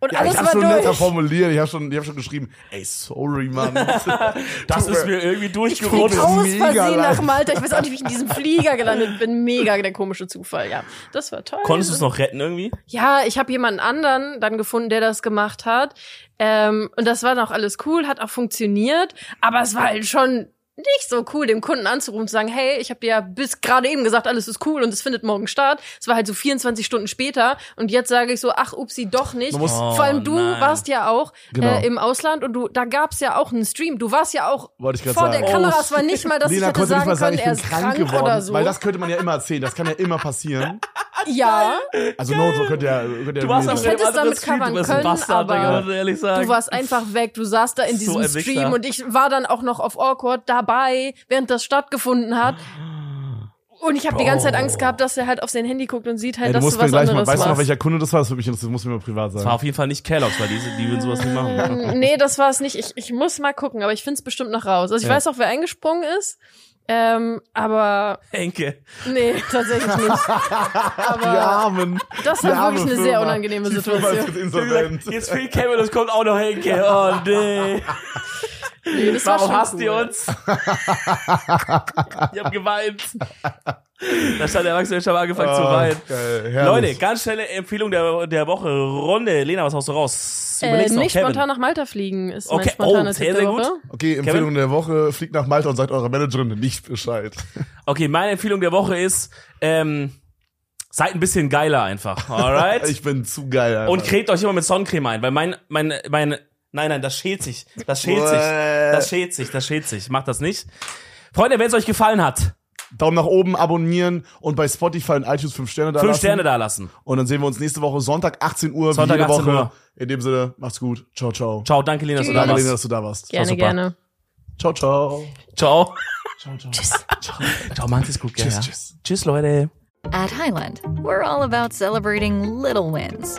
Speaker 4: Und
Speaker 2: Ja,
Speaker 4: alles
Speaker 2: ich habe
Speaker 4: war
Speaker 2: schon netter
Speaker 4: durch.
Speaker 2: formuliert. Ich habe schon, ich hab schon geschrieben, ey, sorry, Mann.
Speaker 3: Das ist mir irgendwie
Speaker 4: Ich
Speaker 3: durchgerutscht.
Speaker 4: flieg aus Versehen nach Malta. Ich weiß auch nicht, wie ich in diesem Flieger gelandet bin. Mega der komische Zufall, ja. Das war toll.
Speaker 3: Konntest du es noch retten irgendwie?
Speaker 4: Ja, ich habe jemanden anderen dann gefunden, der das gemacht hat. Ähm, und das war noch alles cool, hat auch funktioniert. Aber es war halt schon nicht so cool, dem Kunden anzurufen und zu sagen, hey, ich habe dir ja bis gerade eben gesagt, alles ist cool und es findet morgen statt. Es war halt so 24 Stunden später und jetzt sage ich so, ach, upsi, doch nicht.
Speaker 2: Muss-
Speaker 4: Vor allem du
Speaker 3: nein.
Speaker 4: warst ja auch
Speaker 2: Genau.
Speaker 4: äh, im Ausland und du, da gab's ja auch einen Stream. Du warst ja auch
Speaker 2: ich
Speaker 4: vor
Speaker 2: sagen.
Speaker 4: der Kamera. Es war nicht mal, dass ich
Speaker 2: Lena
Speaker 4: hätte
Speaker 2: konnte nicht
Speaker 4: sagen
Speaker 2: sagen,
Speaker 4: können,
Speaker 2: ich
Speaker 4: er ist
Speaker 2: krank,
Speaker 4: krank,
Speaker 2: geworden.
Speaker 4: oder so.
Speaker 2: Weil das könnte man ja immer erzählen. Das kann ja immer passieren.
Speaker 4: ja,
Speaker 2: Also no, so könnt ihr, könnt ihr
Speaker 3: Du warst
Speaker 4: Ich hätte
Speaker 3: dem anderen
Speaker 4: damit covern können,
Speaker 3: Bastard,
Speaker 4: aber
Speaker 3: ich.
Speaker 4: Du warst einfach weg, du saßt da in
Speaker 3: So
Speaker 4: diesem Stream und ich war dann auch noch auf Awkward dabei, während das stattgefunden hat. Und ich habe die ganze Zeit Angst gehabt, dass er halt auf sein Handy guckt und sieht halt,
Speaker 2: Ey, du
Speaker 4: dass
Speaker 2: musst
Speaker 4: du
Speaker 2: mir
Speaker 4: was
Speaker 2: gleich mal,
Speaker 4: anderes
Speaker 2: weißt du noch,
Speaker 4: machst.
Speaker 2: welcher Kunde das war? Das würde mich interessieren, das musst du mir mal privat
Speaker 3: Das war
Speaker 2: sagen.
Speaker 3: auf jeden Fall nicht Kellogg's, weil diese, die würden sowas nicht machen.
Speaker 4: Ähm, nee, das war es nicht. Ich, ich muss mal gucken, aber ich find's bestimmt noch raus. Also ich
Speaker 2: Ja.
Speaker 4: weiß auch, wer eingesprungen ist. Ähm, aber
Speaker 3: Henke.
Speaker 4: nee, tatsächlich nicht.
Speaker 2: Die
Speaker 4: Aber
Speaker 2: Armen.
Speaker 4: das
Speaker 2: Die
Speaker 4: war
Speaker 2: arme
Speaker 4: wirklich eine sehr
Speaker 2: Firma.
Speaker 4: unangenehme
Speaker 2: Die Firma ist
Speaker 4: Situation.
Speaker 2: jetzt insolvent.
Speaker 3: Jetzt fehlt Kevin und es kommt auch noch Henke. Oh nee.
Speaker 4: Nee, das war
Speaker 3: Warum hasst
Speaker 4: cool.
Speaker 3: ihr uns? ich hab geweint. Da stand der Erwachsene schon angefangen zu
Speaker 2: Ah,
Speaker 3: weinen.
Speaker 2: geil.
Speaker 3: Leute, ganz schnelle Empfehlung der, der Woche. Runde. Lena, was haust du raus?
Speaker 4: Äh,
Speaker 3: noch,
Speaker 4: nicht
Speaker 3: Kevin.
Speaker 4: spontan nach Malta fliegen ist
Speaker 3: Okay,
Speaker 4: mein spontaner
Speaker 3: oh, sehr,
Speaker 4: der
Speaker 3: sehr
Speaker 4: Woche.
Speaker 3: gut.
Speaker 2: Okay, Empfehlung der Woche, fliegt nach Malta und sagt eurer Managerin nicht Bescheid.
Speaker 3: Okay, meine Empfehlung der Woche ist, ähm, seid ein bisschen geiler einfach. Alright?
Speaker 2: Ich bin zu geil. Alter.
Speaker 3: und cremt euch immer mit Sonnencreme ein, weil mein, mein, mein, nein, nein, das schält sich. Das schält sich. Das schält sich, das schält sich. Macht das nicht. Freunde, wenn es euch gefallen hat,
Speaker 2: Daumen nach oben, abonnieren und bei Spotify und iTunes 5 Sterne da
Speaker 3: fünf
Speaker 2: lassen.
Speaker 3: Sterne da lassen.
Speaker 2: Und dann sehen wir uns nächste Woche Sonntag 18 Uhr,
Speaker 3: Sonntag
Speaker 2: wie jede
Speaker 3: 18
Speaker 2: Woche.
Speaker 3: Uhr.
Speaker 2: In dem Sinne, macht's gut. Ciao, ciao.
Speaker 3: Ciao, danke Lena, dass du da
Speaker 2: Danke, Lena,
Speaker 3: warst.
Speaker 2: dass du da warst.
Speaker 4: Gerne,
Speaker 3: super.
Speaker 4: gerne.
Speaker 2: Ciao, ciao.
Speaker 3: Ciao.
Speaker 2: Ciao, ciao.
Speaker 4: Tschüss.
Speaker 3: Ciao, macht es gut?
Speaker 2: Tschüss,
Speaker 3: ja?
Speaker 2: tschüss.
Speaker 3: Tschüss, Leute.
Speaker 5: At Highland, we're all about celebrating little wins